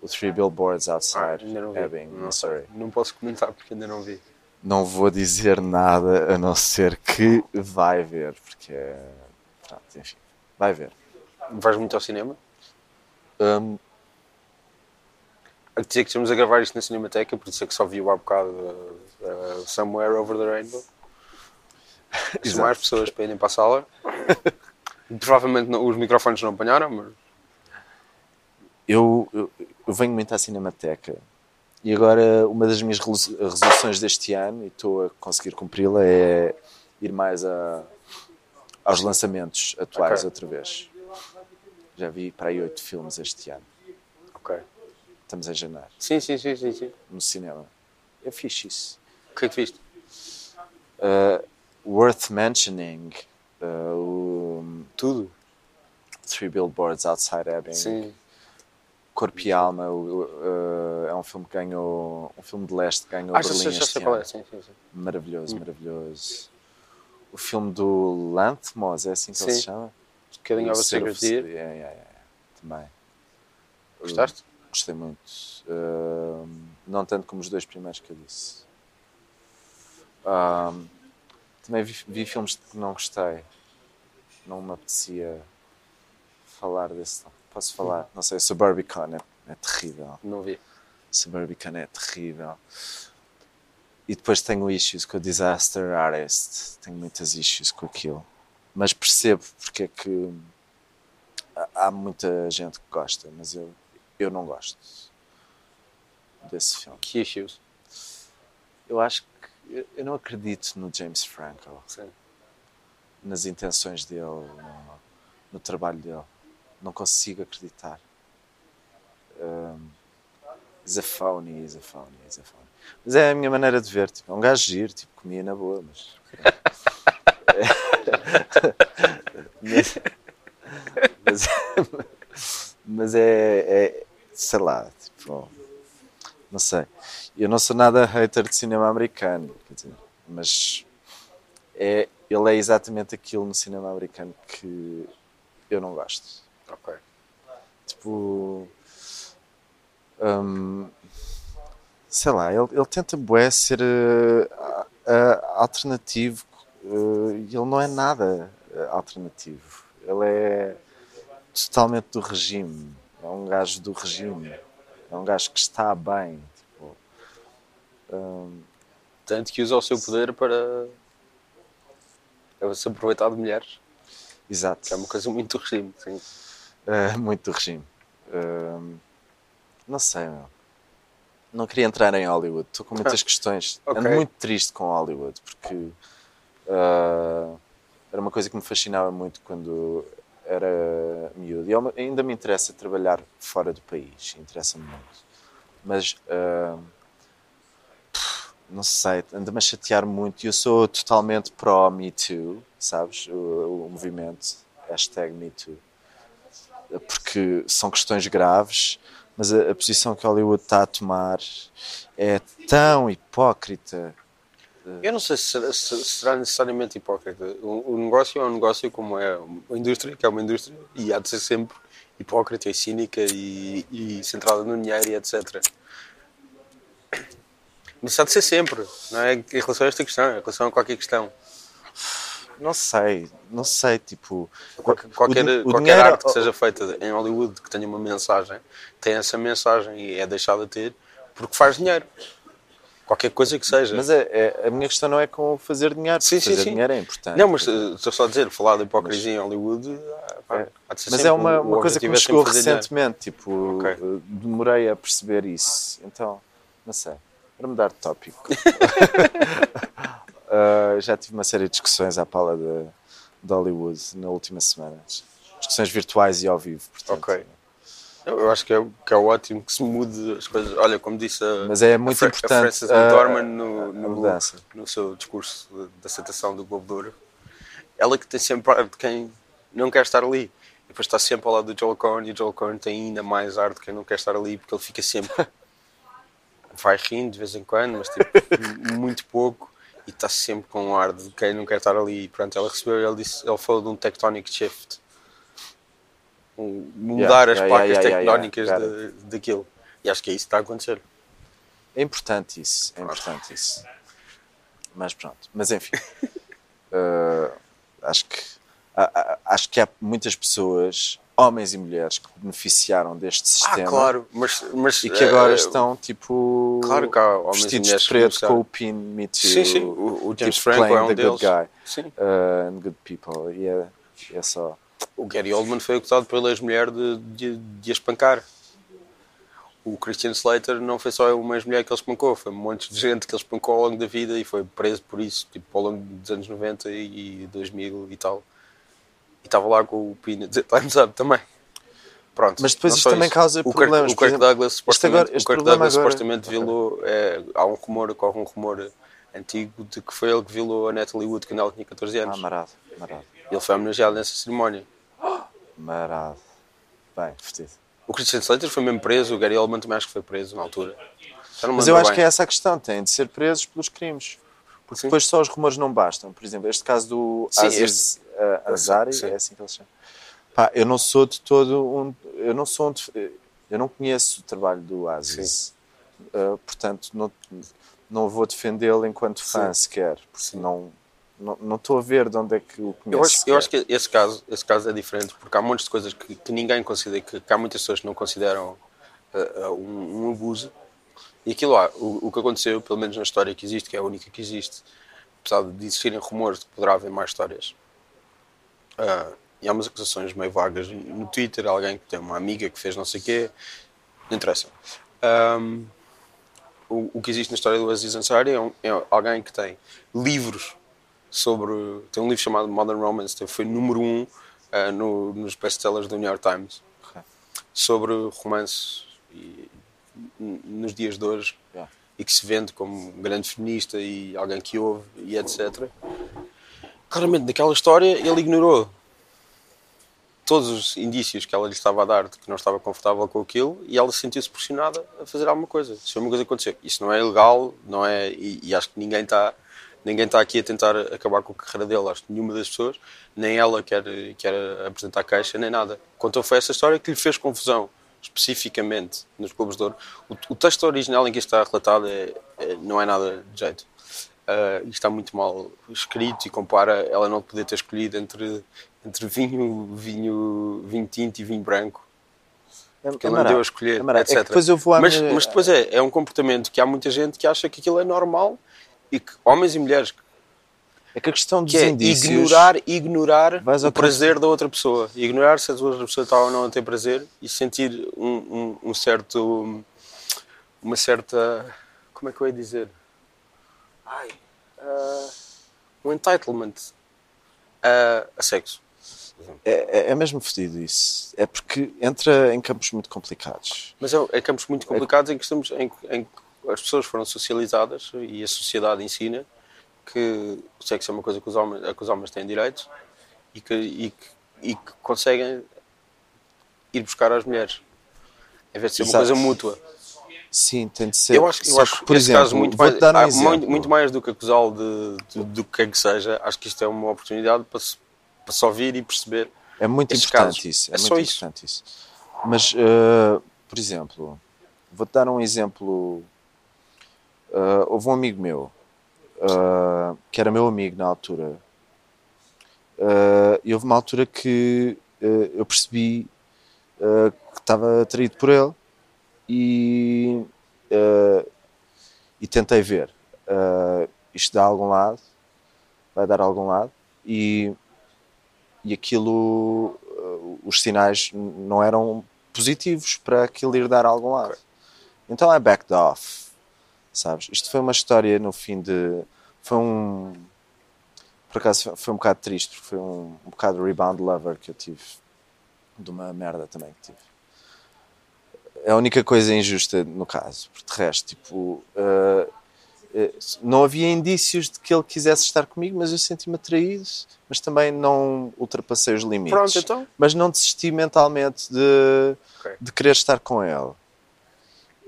O Three Billboards Ah, Outside vi. Ebbing, não. Missouri. não posso comentar porque ainda não vi. Não vou dizer nada a não ser que vai ver, porque é. Pronto, enfim, vai ver. Vais muito ao cinema? Um, A dizer que estamos a gravar isto na Cinemateca, por isso é que só viu há bocado uh, uh, Somewhere Over the Rainbow. Exato. mais pessoas para irem para a sala. Provavelmente não- os microfones não apanharam, mas eu, eu, eu venho muito à Cinemateca e agora uma das minhas resolu- resoluções deste ano, e estou a conseguir cumpri-la, é ir mais a, aos lançamentos atuais Ok. outra vez. Já vi para aí oito filmes este ano. ok. Estamos em janeiro, Sim, sim, sim, sim, sim. no cinema. É fixe isso. O que é que viste? Uh, worth mentioning, uh, o Tudo. Three Billboards Outside Ebbing, Sim. Corpo e Alma, o- uh, é um filme que ganhou, um filme de leste que ganhou Ah, Berlim já este é. ano. Sim, sim, sim. Maravilhoso, maravilhoso. O filme do Lanthimos, é assim que ele Sim. se chama? Bocadinho of O a Sacred Sacred Deer. Yeah, yeah, yeah. Também. Gostaste? Gostei muito. Ahm, não tanto como os dois primeiros que eu disse. Ahm, também vi, vi filmes que não gostei. Não me apetecia falar desse. Posso falar? Não sei, Suburbicon é, é terrível. Não vi. Suburbicon é terrível. E depois tenho issues com o Disaster Artist. Tenho muitas issues com aquilo. Mas percebo porque é que há- muita gente que gosta, mas eu, eu não gosto desse filme. Que issues? Eu acho que eu- eu não acredito no James Franco, Sim. nas intenções dele, no, no trabalho dele. Não consigo acreditar. Um, he's a phony, he's a phony, he's a phony. Mas é a minha maneira de ver. Tipo, é um gajo giro, tipo, comia na boa, mas. mas, mas, mas é, é. Sei lá, tipo. Não sei. Eu não sou nada hater de cinema americano, dizer, mas é, ele é exatamente aquilo no cinema americano que eu não gosto. Ok. Tipo. hum, sei lá, ele, ele tenta bué ser a- a- alternativo eh, e ele não é nada eh, alternativo. Ele é totalmente do regime. É um gajo do regime. É um gajo que está bem. Tipo, hum, Tanto que usa o seu poder para se aproveitar de mulheres. exato. Que é uma coisa muito regime. Sim. Uh, muito do regime. Um, não sei, meu. Não queria entrar em Hollywood. Estou com muitas questões. Ok. Ando muito triste com Hollywood porque uh, era uma coisa que me fascinava muito quando era miúdo. E uma- ainda me interessa trabalhar fora do país. Interessa-me muito. Mas uh, não sei, anda-me a chatear muito. E eu sou totalmente pró-Me Too, sabes? O, o movimento. Hashtag Me Too porque são questões graves, mas a, a posição que Hollywood está a tomar é tão hipócrita. Eu não sei se será, se será necessariamente hipócrita. O, o negócio é um negócio como é uma indústria, que é uma indústria, e há de ser sempre hipócrita e cínica e, e centrada no dinheiro e etc. Mas há de ser sempre, não é? Em relação a esta questão, em relação a qualquer questão. Não sei, não sei, tipo. Qualquer, qualquer, o, qualquer dinheiro- arte que seja feita em Hollywood que tenha uma mensagem, tem essa mensagem e é deixada de ter porque faz dinheiro. Qualquer coisa que seja. Mas é, é- a minha questão não é com fazer dinheiro, Sim, porque sim, fazer sim. dinheiro é importante. Não, mas eh, estou só a dizer, falar de hipocrisia em Hollywood, ah, pá, É. Mas é uma, uma coisa que me é chegou fazer dinheiro. recentemente, tipo, Ok. eh, demorei a perceber isso. Então, não sei, para mudar de tópico. Uh, já tive uma série de discussões à pala de, de Hollywood na última semana. Discussões virtuais e ao vivo, portanto. Ok. Eu acho que é, que é ótimo que se mude as coisas. Olha, como disse a, Mas é muito a importante, a Frances McDormand no, no, no seu discurso de aceitação do Globo de Ouro. Ela que tem sempre ar de quem não quer estar ali. E depois está sempre ao lado do Joel Cohen e o Joel Cohen tem ainda mais ar de quem não quer estar ali porque ele fica sempre. vai rindo de vez em quando, mas tipo, muito pouco. E está sempre com um ar de quem não quer estar ali. E pronto, ela recebeu, ele, disse, ele falou de um tectonic shift. Mudar Yeah, as yeah, placas tectónicas de- daquilo. E acho que é isso que está a acontecer. É importante isso, é importante isso. Mas pronto, mas enfim. Uh, acho que acho que há muitas pessoas, homens e mulheres, que beneficiaram deste sistema Ah, claro, mas, mas e que agora eh, estão tipo Claro que há homens vestidos de preto com o pin Me Too. Sim, sim, o, o James tipo, Franco é um the deles. good guy Sim. uh, and good people. E é, é só. O Gary Oldman foi acusado pela ex-mulher de, de, de a espancar. O Christian Slater não foi só uma ex-mulher que ele espancou, foi um monte de gente que ele espancou ao longo da vida e foi preso por isso, tipo, ao longo dos anos 90 e 2000 e tal. E estava lá com o Pina dizer Time's Up também. Pronto. Mas depois isto também isso. causa o Kirk, problemas, O por Kirk Douglas supostamente, agora- o Kirk Douglas agora- supostamente violou. É, há um rumor, corre um rumor antigo de que foi ele que violou a Natalie Wood quando ela tinha 14 Ah, anos. marado, marado. Ele foi homenageado nessa cerimónia. Marado. Bem, vestido. O Christian Slater foi mesmo preso, o Gary Oldman também acho que foi preso na altura. Mas eu acho bem. que é essa a questão, têm de ser presos pelos crimes. Porque Sim. depois só os rumores não bastam. Por exemplo, este caso do Sim, Aziz eh, Ansari, sim. é assim que ele chama. Pá, eu não sou de todo um. Eu não sou um. Eu não conheço o trabalho do Aziz. Eh, portanto, não, não vou defendê-lo enquanto fã sequer. Porque não, não, não estou a ver de onde é que o. Eu acho, eu acho que esse caso, esse caso é diferente porque há montes de coisas que, que ninguém considera, que, que há muitas pessoas que não consideram uh, uh, um, um abuso. E aquilo lá, o, o que aconteceu, pelo menos na história que existe, que é a única que existe, apesar de existirem rumores de que poderá haver mais histórias, uh, e há umas acusações meio vagas no Twitter, alguém que tem uma amiga que fez não sei o quê, não interessa. Um, o, o que existe na história do Aziz Ansari é, um- é alguém que tem livros sobre. Tem um livro chamado Modern Romance, que foi número um ah, no- nos best-sellers do New York Times, sobre romance e, nos dias de hoje Yeah. e que se vende como um grande feminista e alguém que ouve e etc. Claramente, naquela história, ele ignorou todos os indícios que ela lhe estava a dar de que não estava confortável com aquilo e ela sentiu-se pressionada a fazer alguma coisa. Isso foi uma coisa que aconteceu. Isso não é ilegal, não é, e, e acho que ninguém está ninguém está aqui a tentar acabar com a carreira dele. Acho que nenhuma das pessoas, nem ela quer, quer apresentar queixa, nem nada. Contou foi essa história que lhe fez confusão, especificamente nos Globos de Ouro. O, o texto original em que está relatado é, é- não é nada de jeito. Isto está muito mal escrito e compara ela não poder ter escolhido entre, entre vinho, vinho, vinho tinto e vinho branco. É- Que é ele não deu a escolher, É marado. É etc. depois eu vou à mas, mas depois é, é um comportamento que há muita gente que acha que aquilo é normal e que homens e mulheres É que a questão dos que é indícios. ignorar, ignorar o prazer da outra pessoa. Ignorar se a outra pessoa está ou não a ter prazer e sentir um, um, um certo. Uma certa. Como é que eu ia dizer? Ai. ah, um entitlement a, a sexo. É, é- é mesmo fedido isso. É porque entra em campos muito complicados. Mas é, é campos muito complicados em que, estamos, em, em as pessoas foram socializadas e a sociedade ensina que o sexo é uma coisa que os homens, a que os homens têm direitos e que, e que, e que conseguem ir buscar às mulheres. Em vez de ser uma Exato. coisa mútua. Sim, tem de ser. Eu acho, eu acho que, por exemplo, caso muito mais, um exemplo. muito, mais do que acusá-lo de, de, do que é que seja. Acho que isto é uma oportunidade para se, para se ouvir e perceber. É muito importante casos. isso. É, É muito só isso. importante isso. Mas, eh, por exemplo, vou-te dar um exemplo. Eh, houve um amigo meu, eh, que era meu amigo na altura, eh, e houve uma altura que eu percebi que estava atraído por ele e, e tentei ver. isto dá a algum lado, vai dar a algum lado, e e aquilo, uh, os sinais não eram positivos para aquilo ir dar a algum lado. Então I backed off, sabes? Isto foi uma história no fim de. Foi um. Por acaso foi- um bocado triste, porque foi um, um bocado rebound lover que eu tive. De uma merda também que tive. É a única coisa injusta no caso, porque de resto, tipo. uh, não havia indícios de que ele quisesse estar comigo, mas eu senti-me atraído, mas também não ultrapassei os limites. Pronto, então. Mas não desisti mentalmente de, Ok. de querer estar com ele.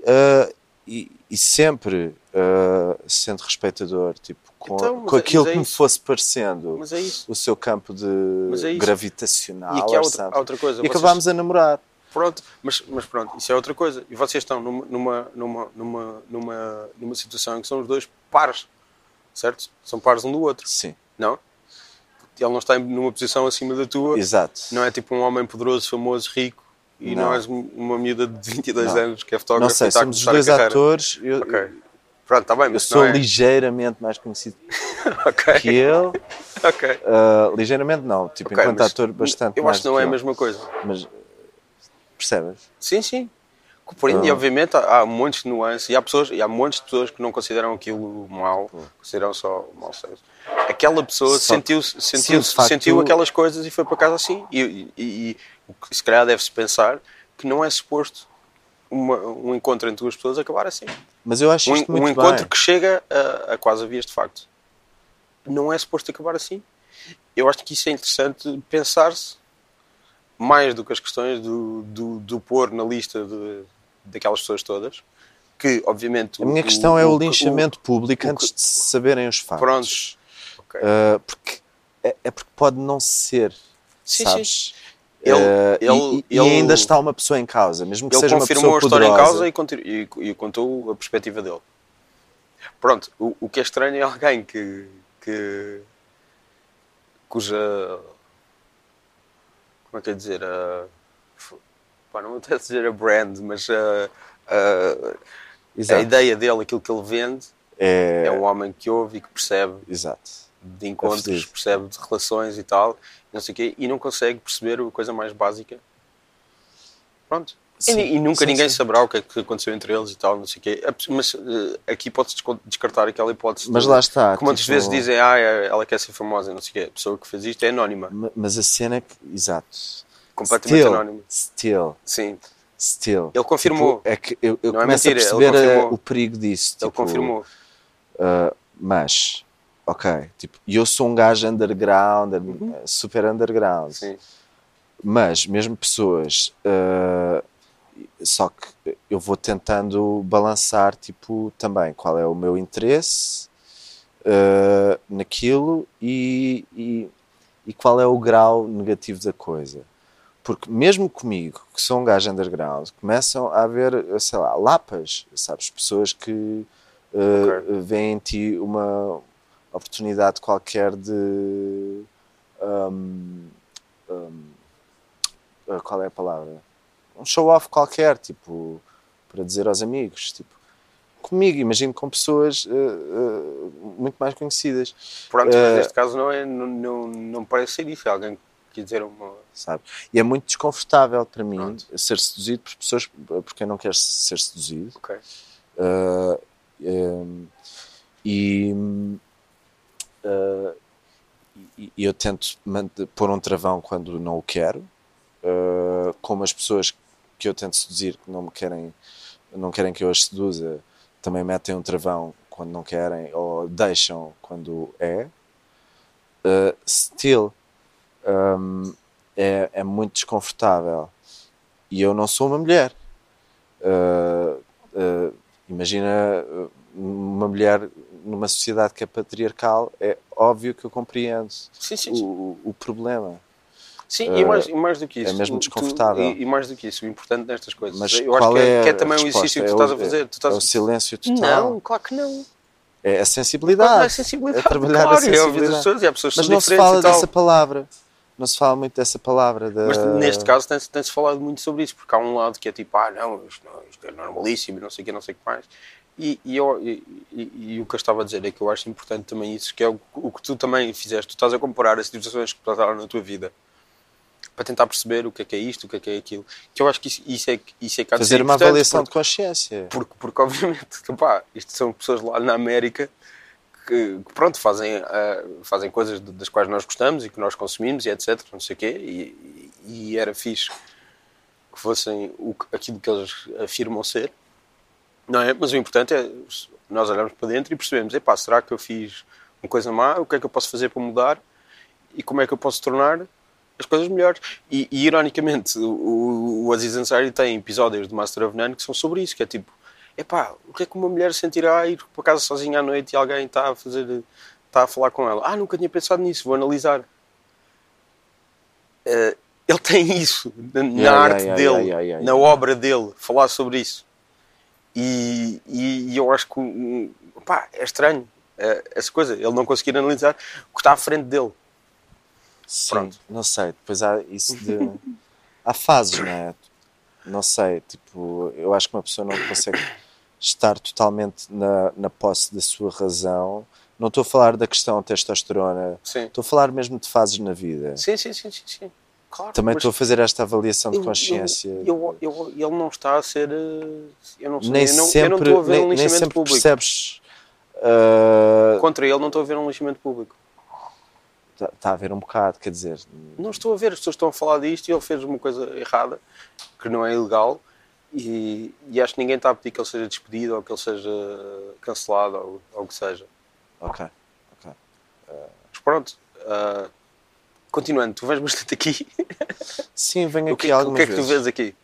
Ah, e, e sempre ah, sendo respeitador, tipo, com, Então, com é- aquilo é que me fosse parecendo é o seu campo de é gravitacional. E aqui há outra, há outra coisa. E Vocês- acabámos a namorar. Pronto, mas, mas pronto, isso é outra coisa. E vocês estão numa, numa, numa, numa, numa, situação em que são os dois pares, certo? São pares um do outro, Sim, não? Ele não está numa posição acima da tua, exato. não é tipo um homem poderoso, famoso, rico, e não, Não. és um- uma miúda de 22 Não. anos que é fotógrafa Não sei, somos dois carreira. atores. Eu, Ok. Pronto, está bem, eu mas sou não é... ligeiramente mais conhecido Ok, que ele. Ah, ligeiramente não, tipo, Ok, enquanto ator bastante Eu acho que não é a mesma coisa. Mas percebes? Sim, sim. Compreendo, e Ah. obviamente há, há montes de nuances e há, pessoas, e há montes de pessoas que não consideram aquilo mau, consideram só mau sexo. Aquela pessoa sentiu, sentiu, Sim, facto- sentiu aquelas coisas e foi para casa assim. E, e, e o que se calhar deve-se pensar que não é suposto uma- um encontro entre duas pessoas acabar assim. Mas eu acho Um, isto um muito encontro bem. que chega a, a quase a vias de facto. Não é suposto acabar assim. eu acho que isso é interessante pensar-se mais do que as questões do, do, do pôr na lista de, daquelas pessoas todas. Que, obviamente. A minha o- questão é o, o- linchamento público o- antes de se saberem os factos. Prontos. Ok. Uh, porque é, é porque pode não ser, Sim, sabes? Ele- Uh, e- ele- e, ele- ainda está uma pessoa em causa, mesmo que Ele seja uma confirmou pessoa a história em poderosa. causa e, e- e contou a perspectiva dele. Pronto, o, o que é estranho é alguém que, que cuja como é que é dizer a, pá, não vou até dizer a brand, mas a, a, a ideia dele, aquilo que ele vende, É, é um homem que ouve e que percebe Exato. De encontros, fedido. percebe de relações e tal, não sei o quê, e não consegue perceber a coisa mais básica. Pronto. E, Sim, ni- e nunca sim, ninguém sim. saberá o que é que aconteceu entre eles e tal, não sei o quê. É Mas eh, aqui desco- descartar aquela hipótese. Mas de- lá está. Como muitas tipo, vezes dizem, ah, é- ela quer ser famosa, não sei o quê. A pessoa que fez isto é anónima, ma- Mas a cena é que. Exato. completamente still, anónima. Still. Sim, Still. ele confirmou. Tipo, é que eu, eu Não é começo mentira, a ele perceber a- o perigo disso. Ele tipo, confirmou. Uh, mas, ok, tipo, eu sou um gajo underground, uh, super underground, Uhum. Sim. mas mesmo pessoas, uh, só que eu vou tentando balançar, tipo, também qual é o meu interesse uh, naquilo e, e, e qual é o grau negativo da coisa. Porque mesmo comigo, que sou um gajo underground, começam a haver, sei lá, lapas, sabes? Pessoas que uh, Ok. veem em ti uma oportunidade qualquer de. um, um, uh, qual é a palavra? Um show-off qualquer, tipo, para dizer aos amigos. Tipo, comigo, imagino com pessoas uh, uh, muito mais conhecidas, Pronto, Eh, mas neste caso não, é, não, não, não parece ser isso. Alguém que quer dizer uma. sabe? E é muito desconfortável para mim Pronto. ser seduzido por pessoas porque não quero ser seduzido. Ok. Uh, um, e, uh, e- e eu tento pôr um travão quando não o quero, uh, como as pessoas que eu tento seduzir que não me querem, não querem que eu as seduza, também metem um travão quando não querem ou deixam quando é. Uh, still, um, é, é muito desconfortável e eu não sou uma mulher. Uh, uh, imagina uma mulher numa sociedade que é patriarcal, é óbvio que eu compreendo Sim, sim, o, sim. o- o problema. Sim, Uh, e, mais, e mais do que isso. é mesmo tu- tu- desconfortável. e, e mais do que isso, o importante nestas coisas. Mas eu acho que é, é, que é a também resposta? exercício que É tu estás a fazer. Tu estás... É o silêncio total. Não, claro que não. É a Claro, sensibilidade. é sensibilidade. É trabalhar a claro, é as sensibilidade. pessoas e há pessoas Mas não se fala dessa palavra. Não se fala muito dessa palavra. Da... Mas neste caso tem-se tem-se falado muito sobre isso, porque há um lado que é tipo, ah, não, isto, não, isto é normalíssimo, não sei o que, não sei o que mais. E, e, eu- e- e- o que eu estava a dizer é que eu acho importante também isso, que é o, o que tu também fizeste. Tu estás a comparar as situações que passaram na tua vida para tentar perceber o que é que é isto, o que é que é aquilo. Que eu acho que isso, isso é, isso é que Fazer uma avaliação porque- de consciência. porque, porque obviamente, pá, isto são pessoas lá na América que, que, pronto, fazem, ah, fazem coisas das quais nós gostamos e que nós consumimos e etc, não sei o quê, e, e- era fixe que fossem o, aquilo que eles afirmam ser, não é? Mas o importante é nós olharmos para dentro e percebemos, epá, será que eu fiz uma coisa má? O que é que eu posso fazer para mudar? E como é que eu posso tornar as coisas melhores? E, e ironicamente, o, o, Aziz Ansari tem episódios do Master of None que são sobre isso, que é tipo, epá, o que é que uma mulher sentirá ir para casa sozinha à noite e alguém está a fazer, está a falar com ela? Ah, nunca tinha pensado nisso, vou analisar. Eh, ele tem isso na, Yeah, arte yeah, dele, yeah, na obra dele, falar sobre isso. E, e, e eu acho que pá, é estranho eh, essa coisa, ele não conseguir analisar o que está à frente dele. Sim, Pronto. não sei. Depois há isso de. há fases, não é? Não sei. Tipo, eu acho que uma pessoa não consegue estar totalmente na, na posse da sua razão. Não estou a falar da questão testosterona. Sim, Estou a falar mesmo de fases na vida. sim, sim, sim, sim, sim. Claro, Também estou a fazer esta avaliação de consciência. Eu, eu, eu- ele não está a ser. eh, Eu não, sei, nem eu não, sempre, não estou a ver nem, um lixamento sempre público. percebes. uh, Contra ele, não estou a ver um lixamento público. Está tá a haver um bocado, quer dizer. Não estou a ver, as pessoas estão a falar disto e ele fez uma coisa errada, que não é ilegal, e, e acho que ninguém está a pedir que ele seja despedido ou que ele seja cancelado ou, o que seja. Ok. Mas pronto, Ah, continuando, tu vens bastante aqui. Sim, venho o aqui que, o algumas que é que tu vezes. vês aqui?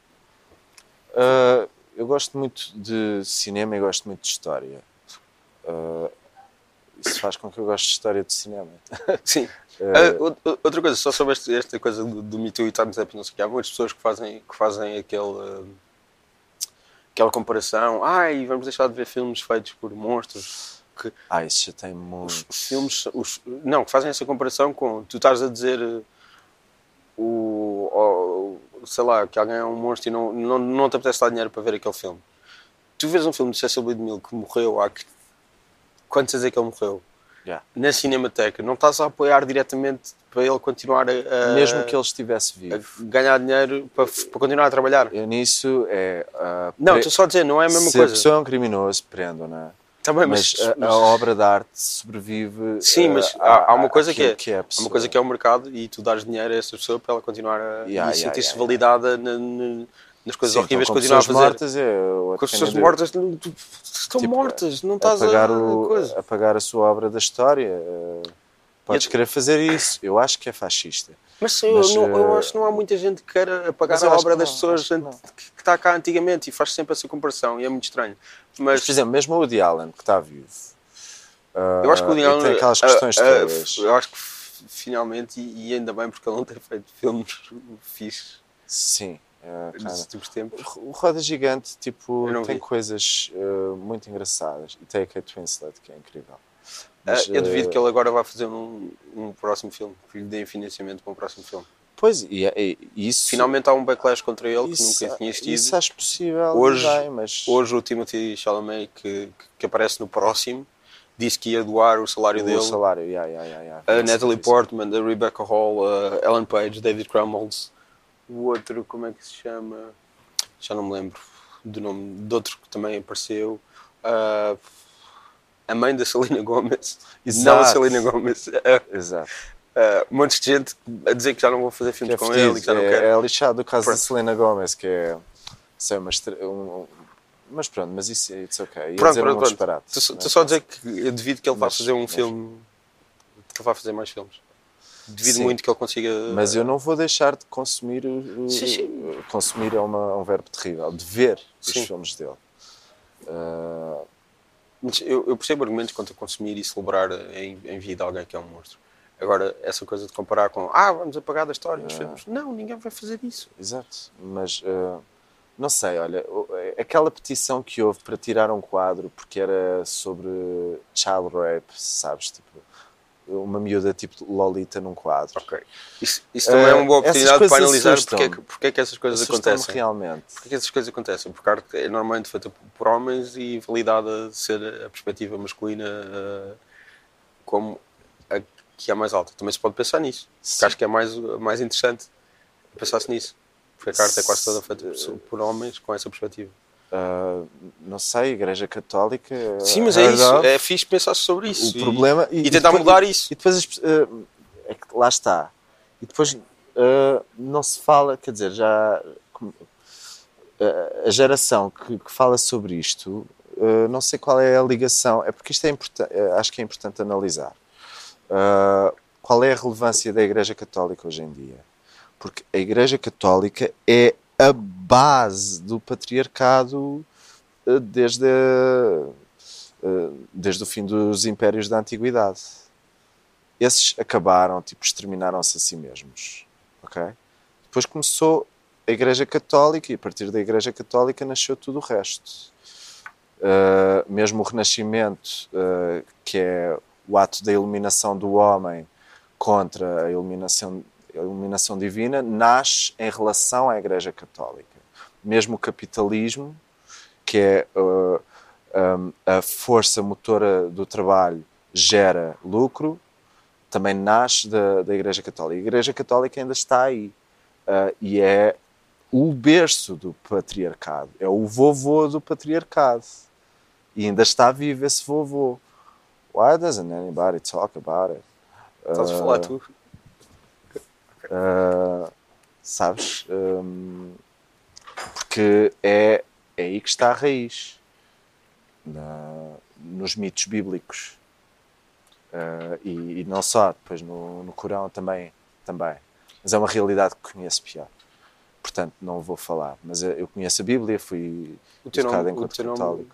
Uh, eu gosto muito de cinema e gosto muito de história. Uh, isso faz com que eu goste de história de cinema. Sim. Uh, ou- outra coisa, só sobre esta coisa do, do Me Too e Time's Up, não sei o que, há muitas pessoas que fazem, que fazem aquele, ah, aquela comparação. Ai, vamos deixar de ver filmes feitos por monstros. Que ah, isso já tem muito. os filmes. Os, não, que fazem essa comparação com. Tu estás a dizer. O, o- sei lá, que alguém é um monstro e não, não, não te apetece dar dinheiro para ver aquele filme. Tu vês um filme de Cecil B. DeMille que morreu há. Quantos anos é que ele morreu? Yeah. na Cinemateca, não estás a apoiar diretamente para ele continuar a, Mesmo que ele estivesse vivo. ganhar dinheiro para, para continuar a trabalhar. Eu nisso é. uh, Não, estou só a dizer, não é a mesma se coisa. a pessoa é um criminoso, prendam, é? Tá Mas, mas, a, mas- a obra de arte sobrevive. Sim, mas à- há, há uma coisa que é, que é a há uma coisa que é o mercado e tu dás dinheiro a essa pessoa para ela continuar a Yeah, yeah, sentir-se yeah, validada na- na- nas coisas Sim, horríveis que então, com continua a fazer. mortas é com as pessoas mortas não- tu- estão Tipo, mortas, não estás apagar, a o, coisa. apagar a sua obra da história. uh, Podes querer fazer isso. Eu acho que é fascista. Mas, eu, mas, não, eu eh, acho que não há muita gente que queira apagar a obra das não, pessoas que está cá antigamente e faz sempre essa comparação e é muito estranho. Mas, Mas, por exemplo, mesmo o Woody Allen, que está vivo. eu acho que o e Leão tem aquelas ah, questões todas. eu acho que finalmente, e, ainda bem porque ele não tem feito filmes fixes Sim. uh, nos últimos tempos. O Roda Gigante, tipo, tem vi. coisas uh, muito engraçadas. E tem a Kate Winslet, que é incrível. Mas, eu duvido uh, que ele agora vá fazer um, um próximo filme, que lhe deem financiamento para um próximo filme. Pois, e, e- e isso... Finalmente há um backlash contra ele isso, que nunca tinha existido. Isso acho possível. Hoje- bem, mas Hoje o Timothy Chalamet, que, que aparece no próximo, disse que ia doar o salário o dele. salário, yeah, yeah, yeah, yeah. A Natalie. Portman, a Rebecca Hall, a Ellen Page, David Crumholtz. O outro, como é que se chama? Já não me lembro do nome de outro que também apareceu. Ah, a mãe da Selena Gomez. Não a Exato. Selena Gomez. Ah, Exato. ah, um monte de gente a dizer que já não vou fazer filmes é, com fedido, ele que já não é, quero. é lixado o caso da Pronto. Selena Gomez, que é. Sei, uma estre- um- mas pronto, mas isso it's ok. Ia Pronto, pronto, um disparate. Estou não só- é? a dizer que eu devido que ele vá Mas- fazer um mas- filme. Que ele vá fazer mais filmes. Devido Sim. muito que ele consiga. Mas eu não vou deixar de consumir. Sim, sim. Consumir é, uma- é um verbo terrível. De ver Sim. os filmes dele. Ah, Mas Eu, eu percebo argumentos quanto a consumir e celebrar em, em vida alguém que é um monstro. Agora, essa coisa de comparar com ah, vamos apagar da história os filmes. Não, ninguém vai fazer isso. exato. Mas. ah, não sei, olha, o- aquela petição que houve para tirar um quadro porque era sobre child rape, sabes? Tipo, uma miúda tipo Lolita num quadro. Ok. Isso, isso também é uma boa Eh, oportunidade para analisar porque é, que, porque é que essas coisas acontecem. realmente. Porque é que essas coisas acontecem? Porque a arte é normalmente feita por homens e validada de ser a perspectiva masculina eh, como a que é mais alta. Também se pode pensar nisso. Acho que é mais, mais interessante pensar-se nisso. Porque a arte é quase toda feita por, por homens com essa perspectiva. Ah, não sei, Igreja Católica. Sim, mas é isso. É fixe pensar sobre isso. o e- problema. E, tentar depois- mudar isso. E depois ah, é que lá está. E depois ah, não se fala, quer dizer, já a geração que, que fala sobre isto, não sei qual é a ligação, é porque isto é importante, acho que é importante analisar. Qual é a relevância da Igreja Católica hoje em dia? Porque a Igreja Católica é a base do patriarcado ah, desde, ah, desde o fim dos impérios da Antiguidade esses acabaram, tipo, exterminaram-se a si mesmos. Ok? Depois começou a Igreja Católica e a partir da Igreja Católica nasceu tudo o resto. Uh, mesmo o Renascimento, uh, que é o ato da iluminação do homem contra a iluminação, a iluminação divina, nasce em relação à Igreja Católica. Mesmo o capitalismo, que é uh, um, a força motora do trabalho, gera lucro, também nasce da, da Igreja Católica. A Igreja Católica ainda está aí. Uh, e é o berço do patriarcado. É o vovô do patriarcado. E ainda está vivo esse vovô. Why doesn't anybody talk about it? Estás a falar tu. Uh, sabes? Um, porque é, é aí que está a raiz. Na- nos mitos bíblicos. Uh, e, e, não só, depois no, no Corão também, também. Mas é uma realidade que conheço pior. Portanto, não vou falar. Mas eu conheço a Bíblia, fui educado enquanto católico. Nome...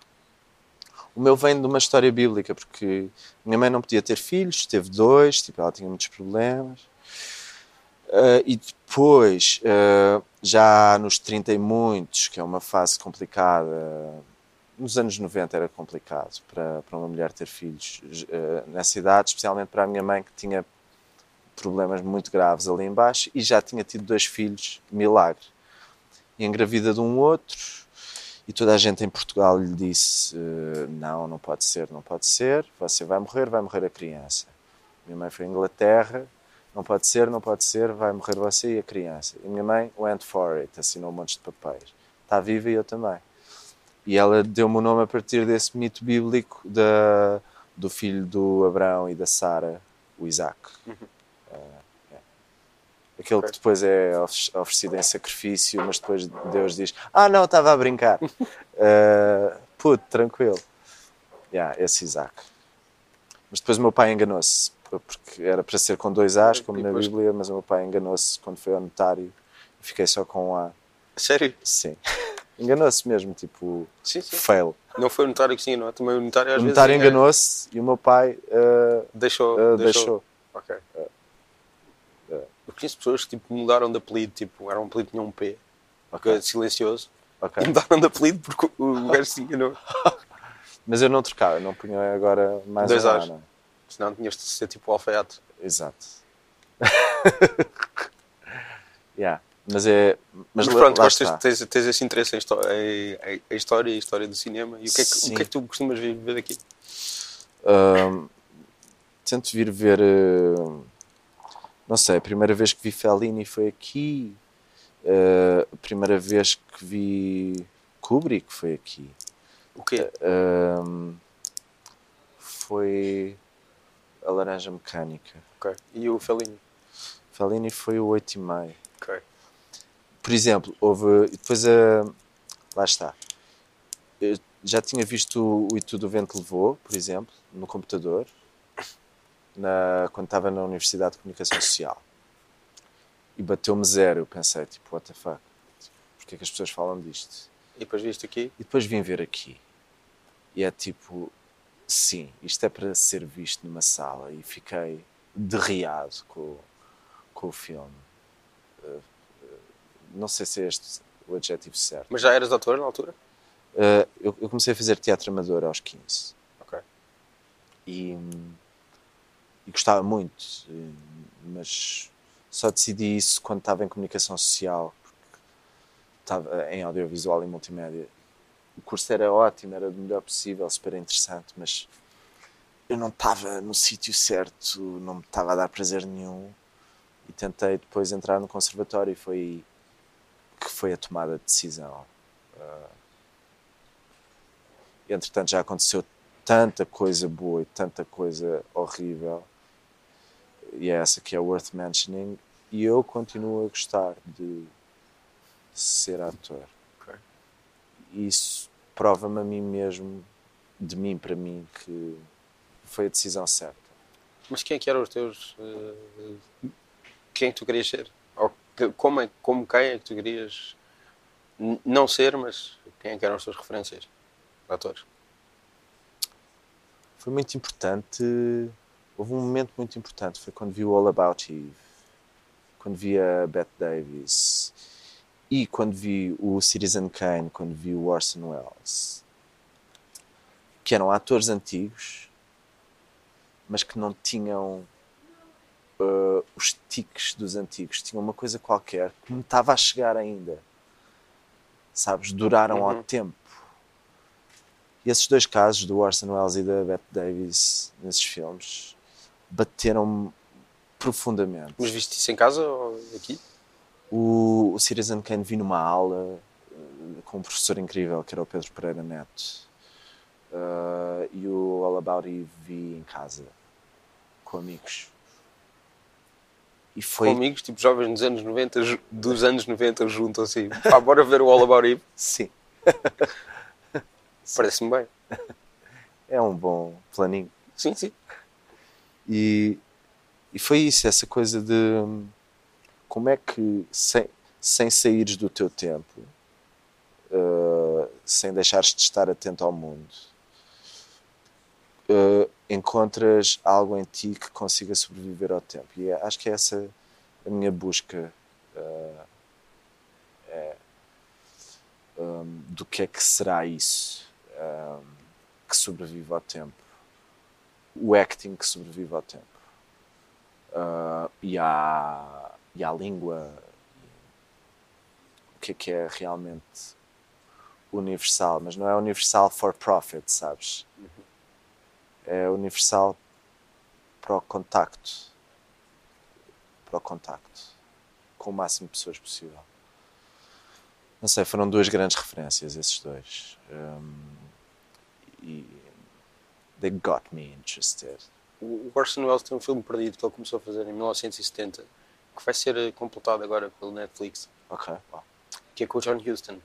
O meu vem de uma história bíblica, porque minha mãe não podia ter filhos, teve dois, tipo, ela tinha muitos problemas. Uh, e depois, uh, já nos 30 e muitos, que é uma fase complicada, nos anos 90 era complicado para, para uma mulher ter filhos uh, nessa idade, especialmente para a minha mãe que tinha problemas muito graves ali embaixo e já tinha tido dois filhos, milagre. E engravida de um outro, e toda a gente em Portugal lhe disse: Não, não pode ser, não pode ser, você vai morrer, vai morrer a criança. Minha mãe foi à Inglaterra, não pode ser, não pode ser, vai morrer você e a criança. E minha mãe went for it, assinou um monte de papéis. Está viva e eu também. E ela deu-me o nome a partir desse mito bíblico da, do filho do Abraão e da Sara, o Isaac. Uhum. Uh, yeah. Aquele que depois é oferecido em sacrifício, mas depois Deus diz: Ah, não, estava a brincar. uh, puto, tranquilo. Yeah, esse Isaac. Mas depois o meu pai enganou-se porque era para ser com dois A's, como na Bíblia, mas o meu pai enganou-se quando foi ao notário e fiquei só com um A. Sério? Sim. Enganou-se mesmo, tipo, sim, sim. fail. Não foi o notário que sim, não é? Também o notário às o notário enganou-se e o meu pai uh, deixou, uh, deixou. deixou. Ok. Uh, Eu conheço pessoas que tipo, mudaram de apelido, tipo, era um apelido que tinha um P, okay. silencioso, okay. e mudaram de apelido porque o gajo se enganou. Mas eu não trocava, não punha agora mais Dois um A, não. Senão tinhas de ser tipo o alfaiate. Exato. yeah. Mas é. Mas, mas pronto, gostas, tens, tens esse interesse em, em, em, história e história do cinema. E o que é que, o que, é que tu costumas vir ver aqui? Uh, tento vir ver. Uh, não sei, a primeira vez que vi Fellini foi aqui. Uh, a primeira vez que vi Kubrick foi aqui. O quê? foi a Laranja Mecânica. Ok. E o Fellini? Fellini foi o 8,5. Ok. Por exemplo, houve. Depois a. Lá está. Eu já tinha visto o E Tudo o Vento Levou, por exemplo, no computador, na, quando estava na Universidade de Comunicação Social. E bateu-me zero. Eu pensei, tipo, what the fuck? Porquê é que as pessoas falam disto? E depois viste aqui? E depois vim ver aqui. E é tipo, sim, isto é para ser visto numa sala e fiquei derriado com, com o filme. Uh, não sei se é este o adjetivo certo. Mas já eras ator na altura? Uh, eu, eu, comecei a fazer teatro amador aos 15. Ok. E, e gostava muito, mas só decidi isso quando estava em comunicação social, porque estava em audiovisual e multimédia o curso era ótimo, era do melhor possível, super interessante, mas eu não estava no sítio certo, não me estava a dar prazer nenhum. E tentei depois entrar no conservatório e foi que foi a tomada de decisão. Uh, entretanto, já aconteceu tanta coisa boa e tanta coisa horrível, e é essa que é worth mentioning, e eu continuo a gostar de ser ator. Okay. Isso prova-me a mim mesmo, de mim para mim, que foi a decisão certa. Mas quem é que eram os teus. Uh, quem é que tu querias ser? Ou que, como, é, como quem é que tu querias não ser, mas quem é que eram as tuas referências? Atores? Foi muito importante. Houve um momento muito importante. Foi quando vi o All About Eve. Quando vi a Bette Davis e quando vi o Citizen Kane, quando vi o Orson Welles, que eram atores antigos, mas que não tinham uh, os tiques dos antigos, tinham uma coisa qualquer que me estava a chegar ainda. Sabes? Duraram uhum. ao tempo. E esses dois casos, do Orson Welles e da Bette Davis, nesses filmes, bateram-me profundamente. Mas viste isso em casa ou aqui? O, o Citizen Kane vi numa aula uh, com um professor incrível que era o Pedro Pereira Neto. Uh, e o All About Eve vi em casa com amigos. E foi... Com amigos, tipo jovens dos anos 90, dos anos 90 juntam assim. Pá, bora ver o All About Eve? Sim. Parece-me bem. É um bom planinho. Sim, sim. E, e foi isso, essa coisa de hum, como é que, sem, sem saíres do teu tempo, uh, sem deixares de estar atento ao mundo, uh, encontras algo em ti que consiga sobreviver ao tempo. E é, acho que é essa a minha busca. Uh, é, um, do que é que será isso um, que sobrevive ao tempo. O acting que sobrevive ao tempo. Uh, e, à, e à língua. O que é que é realmente universal, mas não é universal for profit, sabes? É universal para o contacto. Para o contacto. Com o máximo de pessoas possível. Não sei, foram duas grandes referências, esses dois. Um, e they got me interested. O Orson Welles tem um filme perdido que ele começou a fazer em 1970 que vai ser eh, completado agora pelo Netflix. Ok. Que é com o John Huston.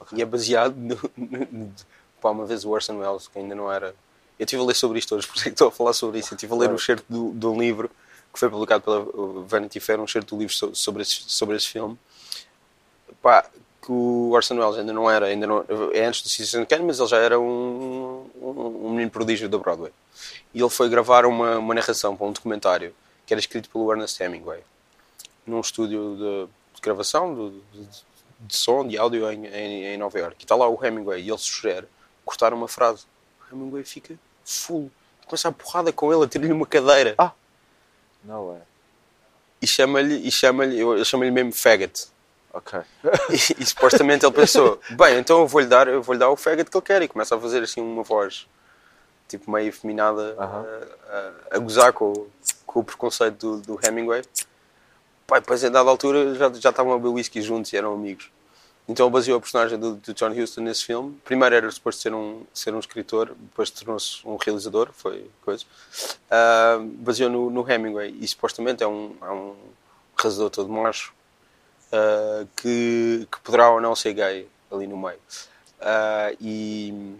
Okay. E é baseado no, no, pá, uma vez o Orson Welles, que ainda não era. Eu estive a ler sobre isto hoje, por isso é que estou a falar sobre isso. Eu estive a ler um certo de um livro que foi publicado pela Vanity Fair, um certo do livro sobre esse, sobre esse filme. Pá, que o Orson Welles ainda não era, ainda não, é antes do Citizen Kane, mas ele já era um, um, um, menino prodígio da Broadway. E ele foi gravar uma, uma narração para um documentário que era escrito pelo Ernest Hemingway, num estúdio de, de gravação, de, de, de, som, de áudio em, em, em, Nova York. E está lá o Hemingway e ele sugere cortar uma frase. O Hemingway fica full, começa a porrada com ele, a tirar-lhe uma cadeira. Ah! Não é. E chama-lhe, e chama-lhe, eu chamo-lhe mesmo faggot Ok. e, e, supostamente ele pensou, bem, então eu vou-lhe dar, eu vou-lhe dar o faggot que ele quer e começa a fazer assim uma voz tipo meio efeminada uh -huh. a, a, a, gozar com, com o preconceito do, do Hemingway. Pai, depois a dada altura já, já estavam a beber whisky juntos e eram amigos. Então baseou a personagem do, do, John Huston nesse filme. Primeiro era suposto ser um, ser um escritor, depois tornou-se um realizador, foi coisa. Uh, baseou no, no, Hemingway e supostamente é um, é um realizador todo macho uh, que, que, poderá ou não ser gay ali no meio. Uh, e,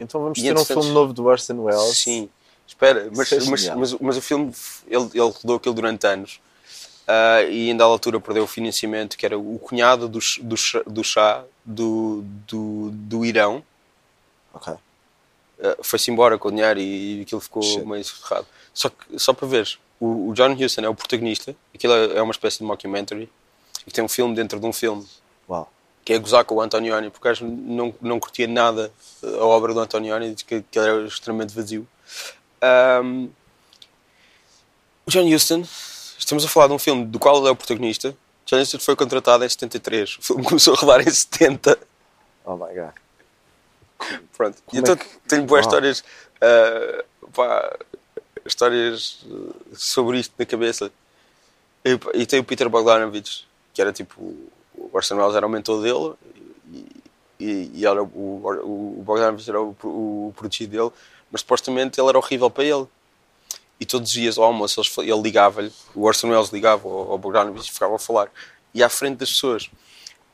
então vamos ter um filme novo do Orson Welles. Sim, espera, mas, é mas, mas, mas, o filme ele, ele rodou aquilo durante anos. Uh, e ainda à altura perdeu o financiamento, que era o cunhado do, do, do chá do, do, do Irão. Ok. Uh, Foi-se embora com o dinheiro e, e aquilo ficou Shit. meio soterrado. Só, que, só para ver, o, o John Huston é o protagonista, aquilo é, é uma espécie de mockumentary, e tem um filme dentro de um filme. Que é gozar com o Antonioni, porque acho não, não curtia nada a obra do Antonioni, que, que ele era extremamente vazio. Um, o John Huston, estamos a falar de um filme do qual ele é o protagonista. John Huston foi contratado em 73, o filme começou a rodar em 70. Oh my god. Pronto, Como então é que... tenho boas histórias, uh, pá, histórias sobre isto na cabeça. E, e tem o Peter Bogdanovich, que era tipo o Orson Welles era o mentor dele e, e, e era o, o, o Bogdanovich era o, o, protegido dele, mas supostamente ele era horrível para ele. E todos os dias ao almoço ele, ele ligava-lhe, o Orson Welles ligava ao, ao Bogdanovich e ficava a falar. E à frente das pessoas.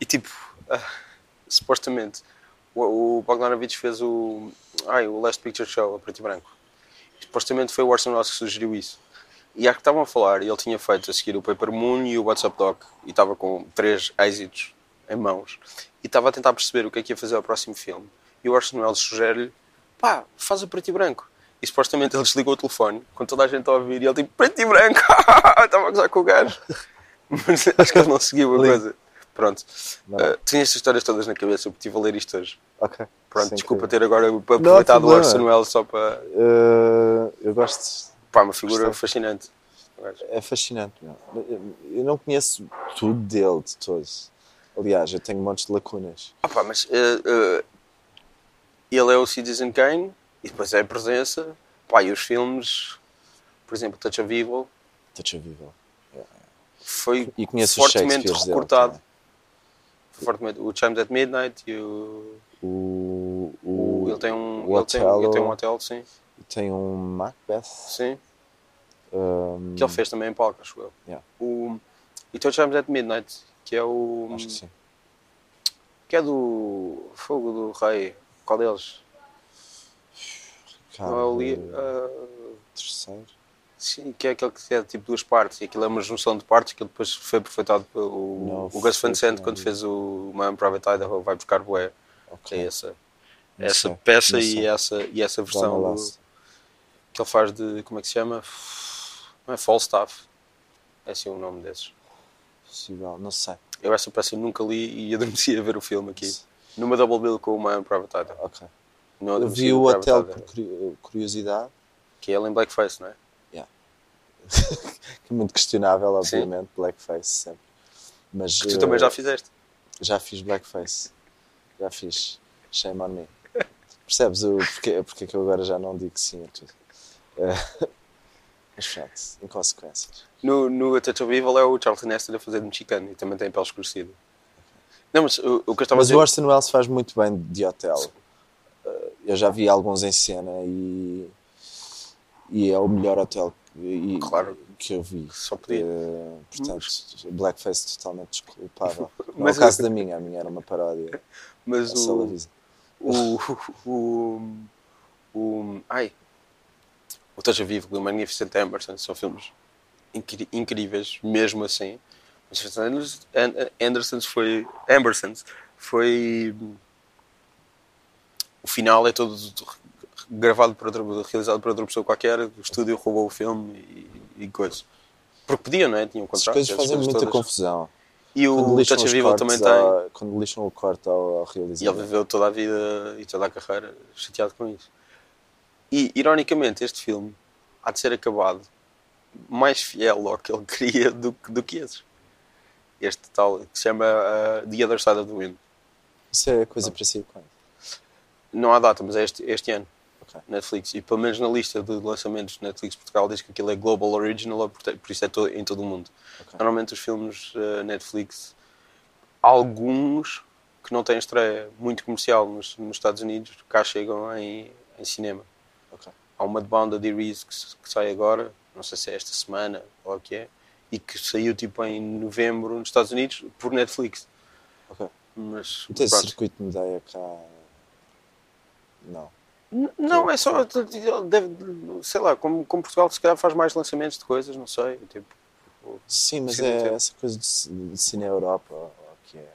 E tipo, uh, supostamente, o, o Bogdanovich fez o, ai, o Last Picture Show a preto e branco. E, supostamente foi o Orson Welles que sugeriu isso. E há que estavam a falar, e ele tinha feito a seguir o Paper Moon e o WhatsApp Doc, e estava com três êxitos em mãos, e estava a tentar perceber o que é que ia fazer ao próximo filme. E o Orson Welles sugere-lhe: pá, faz o preto e branco. E supostamente ele desligou o telefone, com toda a gente a ouvir, e ele tipo: preto e branco, estava a gozar com o gajo. Mas acho que ele não seguiu a coisa. Pronto. Uh, tinha estas histórias todas na cabeça, eu estive a ler isto hoje. Ok. Pronto, desculpa ter agora aproveitado o Orson Welles só para. Uh, eu gosto Pá, uma figura fascinante. É fascinante. Meu. Eu não conheço tudo dele de todos. Aliás, eu tenho montes de lacunas. Ah, pá, mas uh, ele é o Citizen Kane e depois é a presença. Pá, e os filmes, por exemplo, Touch of Evil. Touch of Evil. Yeah. Foi fortemente recortado. Fortemente. O Chimes at Midnight e o. O. o ele tem um. O ele, tem, ele tem um hotel, sim. Tem um Macbeth. Sim. Um... Que ele fez também em palco, acho eu. Yeah. O... E Touch Times at Midnight, que é o. Acho que sim. Que é do Fogo do Rei. Qual deles? Ricardo. Não é o Lee, ah, Terceiro. sim, que é aquele que é tipo duas partes, e aquilo é uma junção de partes que ele depois foi aproveitado pelo Não, o Gus Van Sant quando fez o Man Private Idaho, vai buscar Boé. Ok. É essa, Não essa sei, peça e essa, e essa versão do- que ele faz de. Como é que se chama? Não é Falstaff. É assim o nome desses. Possível, não sei. Eu essa peça nunca li e adormeci a ver o filme aqui. Numa double bill com o Man Private Idaho. Eu vi o hotel por curi- curiosidade, Que é ele em blackface, não é? que é muito questionável, Sim. obviamente, blackface sempre. Mas Que tu eh, também já fizeste. já fiz blackface. Já fiz. Shame on me. Percebes o porque, porque é que eu agora já não digo sim a tudo. Eh, Mas pronto, inconsequências. No, no A Touch of Evil é o Charlton Heston a fazer de mexicano e também tem pele escurecida. Não, mas o, o que eu estava a Mas dizer. o Orson Welles faz muito bem de hotel. Eu já vi alguns em cena e, e é o melhor hotel e- Claro. que eu vi. Só podia. Eh, portanto, blackface totalmente desculpável. Não é Mas o caso da minha, a minha era uma paródia. Mas É o, o, o, o. Ai. O of Evil e o Magnificent Amberson são filmes incríveis, mesmo assim. Mas Anderson, foi. Ambersons foi. O final é todo gravado por outra, realizado por outra pessoa qualquer. O estúdio roubou o filme e, e coisas. Porque podia, não é? Tinha um As contrato. coisas essas fazem muita todas. confusão. E o Touch Evil também tem. Quando lixam o corte ao, ao E ele realizador. viveu toda a vida e toda a carreira chateado com isso. E, ironicamente, este filme há de ser acabado mais fiel ao que ele queria do, que- do que esses. Este tal, que se chama uh, The Other Side of the Wind. Isso é coisa para si quando? Não há data, mas é este, este ano. Ok. Netflix. E pelo menos na lista de lançamentos de Netflix Portugal diz que aquilo é Global Original, por isso é to- em todo o mundo. Ok. Normalmente os filmes uh, Netflix, alguns que não têm estreia muito comercial nos, nos Estados Unidos, cá chegam em, em cinema. Ok. Há uma de Bound the Reese que, que sai agora, não sei se é esta semana ou o que é, e que saiu tipo em novembro nos Estados Unidos por Netflix. Mas tem pronto. circuito de Medeia cá. Não. Não, é só, deve, sei lá, como, como Portugal se calhar faz mais lançamentos de coisas, não sei, tipo, Sim, mas é sim. essa coisa de, de Cine Europa, que é.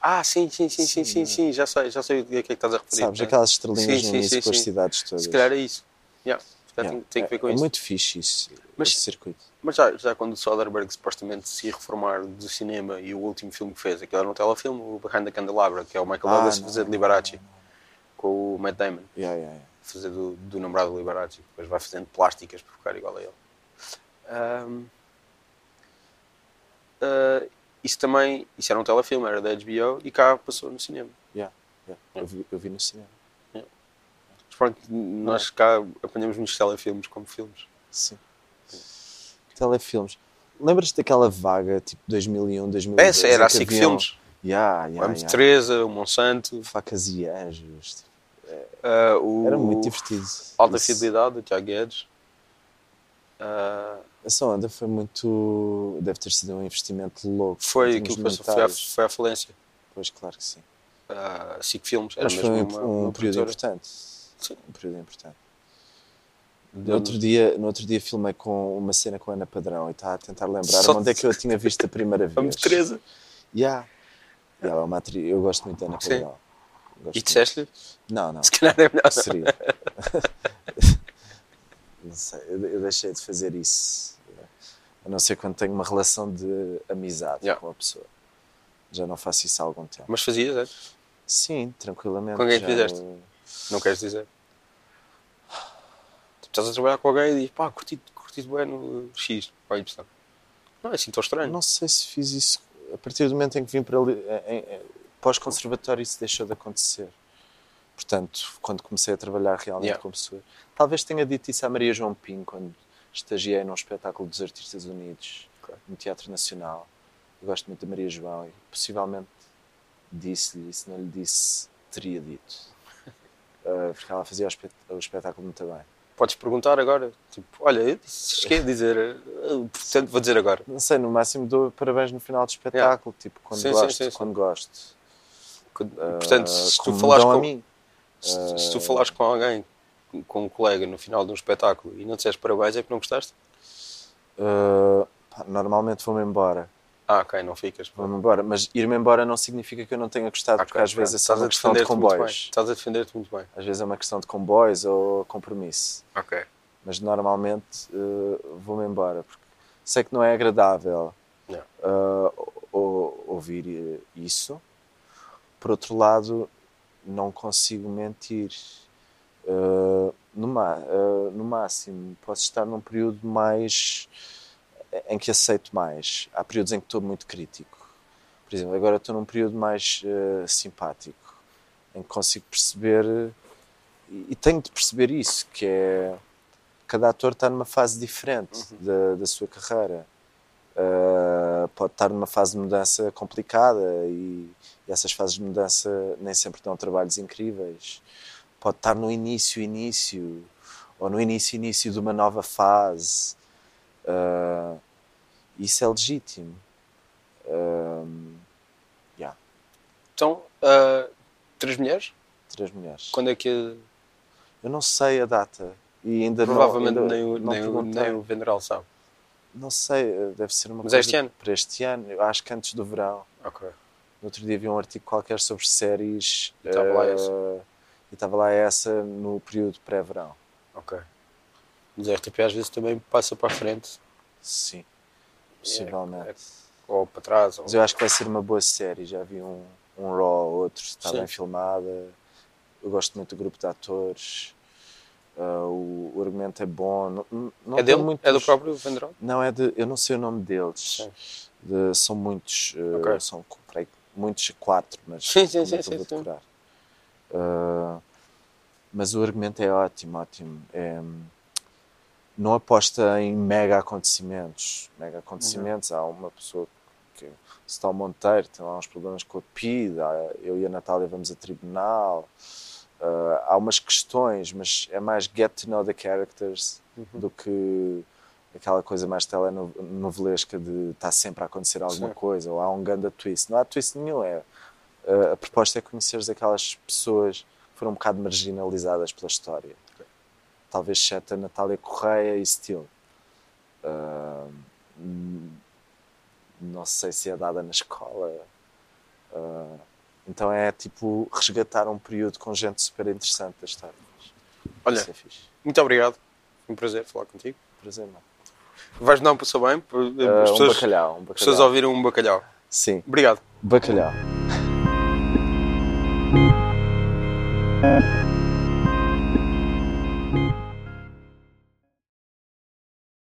ah, sim, sim, sim, sim, Sim, sim, é. já sei, já sei o que é que estás a referir. Sabes, né? aquelas estrelinhas Sim, no início com as cidades todas. Se calhar é isso. Yeah, Yeah, tem, tem que ver com é, isso. É muito fixe isso, Mas- esse circuito. Mas já, já quando o Soderbergh supostamente se reformar do cinema e o último filme que fez, aquele era um telefilme, o Behind the Candelabra, que é o Michael Ah, Douglas fazer de Liberace, não. Com o Matt Damon, Yeah, yeah, yeah. fazer do, do namorado do Liberace, depois vai fazendo plásticas para ficar igual a ele. Ahm, ah, isso também, isso era um telefilme, era da HBO e cá passou no cinema. Yeah, yeah. Eu, vi, eu vi no cinema. Mas pronto, nós cá apanhamos muitos telefilmes como filmes. Sim. Telefilmes. Lembras-te daquela vaga tipo 2001, 2002? Essa era a SIC haviam- Filmes. Yeah, yeah, de yeah. Teresa, o Monsanto, Facas e anjos. Ah, o Era muito divertido. Alta Isso- Fidelidade, do Tiago Guedes. Ah, Essa onda foi muito. Deve ter sido um investimento louco. foi aquilo que passou, foi à, foi à falência. Pois, claro que sim. Uh, SIC Filmes, era Mas foi mesmo um, uma, um uma período importante. Sim. Um período importante. No outro, dia, no outro dia filmei com uma cena com a Ana Padrão e estava a tentar lembrar Só- onde é que eu a tinha visto a primeira vez. Vamos Teresa. Yeah. E ela é uma atriz, eu gosto muito da Ana Sim. Padrão. Gosto E disseste-lhe? Não, não. Se calhar é melhor. Seria. não sei, eu, eu deixei de fazer isso. A não ser quando tenho uma relação de amizade Yeah. com a pessoa. Já não faço isso há algum tempo. Mas fazias, é? Sim, tranquilamente. Com quem já- fizeste? Não queres dizer? Tipo, estás a trabalhar com alguém e dizes, pá, curti, curti bem no X, ou Y. Não é assim tão estranho. Não sei se fiz isso. A partir do momento em que vim para ali, em- em- pós-conservatório, isso deixou de acontecer. Portanto, quando comecei a trabalhar realmente Yeah. como pessoa. Talvez tenha dito isso à Maria João Pinho quando estagiei num espetáculo dos Artistas Unidos, Ok. no Teatro Nacional. Eu gosto muito da Maria João e possivelmente disse-lhe, se não lhe disse, teria dito. Uh, porque ela fazia o, espet- o espetáculo muito bem. Podes perguntar agora. Tipo, olha, eu cheguei a dizer, portanto vou dizer agora. Não sei, no máximo dou parabéns no final do espetáculo, tipo, quando sim, gosto, sim, sim. quando gosto. Portanto, Uh, se tu falares com, mim. se, se tu falares com alguém com um colega no final de um espetáculo e não disseste parabéns, é que não gostaste? Uh, pá, normalmente vou-me embora. Ah, ok, não ficas. Vou-me embora. Mas ir-me embora não significa que eu não tenha gostado, Ok, porque às vezes é só uma questão de comboios. Estás a defender-te muito bem. Às vezes é uma questão de comboios ou compromisso. Ok. Mas normalmente uh, vou-me embora, porque sei que não é agradável Não. uh, ou- ouvir isso. Por outro lado, não consigo mentir. Uh, no, uh, no máximo, posso estar num período mais em que aceito mais. Há períodos em que estou muito crítico. Por exemplo, agora estou num período mais uh, simpático, em que consigo perceber e, e tenho de perceber isso, que é cada ator está numa fase diferente da, da sua carreira. Uh, pode estar numa fase de mudança complicada e, e essas fases de mudança nem sempre dão trabalhos incríveis. Pode estar no início, início, ou no início, início de uma nova fase. Uh, isso é legítimo. Um, yeah, Então, ah, três mulheres? três mulheres. Quando é que. Eu não sei a data. E ainda não- Provavelmente ainda nem, o, não nem, o, nem o sabe. Não sei, eh, deve ser uma Mas coisa é este ano? para este ano. Eu acho que antes do verão. Ok. No outro dia vi um artigo qualquer sobre séries. E estava lá eh, essa. E estava lá essa no período pré-verão. Ok. Mas a RTP às vezes também passa para a frente. Sim, possivelmente. É- ou para trás. Ou... Mas eu acho que vai ser uma boa série. Já vi um, um Raw, outro, está Sim. bem filmada. Eu gosto muito do grupo de atores. Ah, o, argumento é bom. Não, não- é dele? muitos- É do próprio Vendral? Não, é de. Eu não sei o nome deles. De- são muitos. eh, Ok. São que muitos, quatro, mas. Sim, sim, sim, sim, sim. decorar? Ah, mas o argumento é ótimo, ótimo. É, não aposta em mega acontecimentos. Mega acontecimentos. Há uma pessoa que se está ao Monteiro, tem lá uns problemas com a PID, há- eu e a Natália vamos a tribunal. Ah, há umas questões, mas é mais get to know the characters Uhum. do que aquela coisa mais telenovelesca de estar sempre a acontecer alguma Sim. coisa, ou há um ganda twist. Não há twist nenhum, é, ah, a proposta é conheceres aquelas pessoas que foram um bocado marginalizadas pela história. Talvez exceto a Natália Correia e Steele. Ah, hum, não sei se é dada na escola. Ah, então é tipo resgatar um período com gente super interessante da história. Olha, é muito obrigado. Foi um prazer falar contigo. Prazer, mano. Vais dar um passou bem? As um pessoas, bacalhau, um as pessoas bacalhau. ouviram um bacalhau. Sim, Obrigado. bacalhau.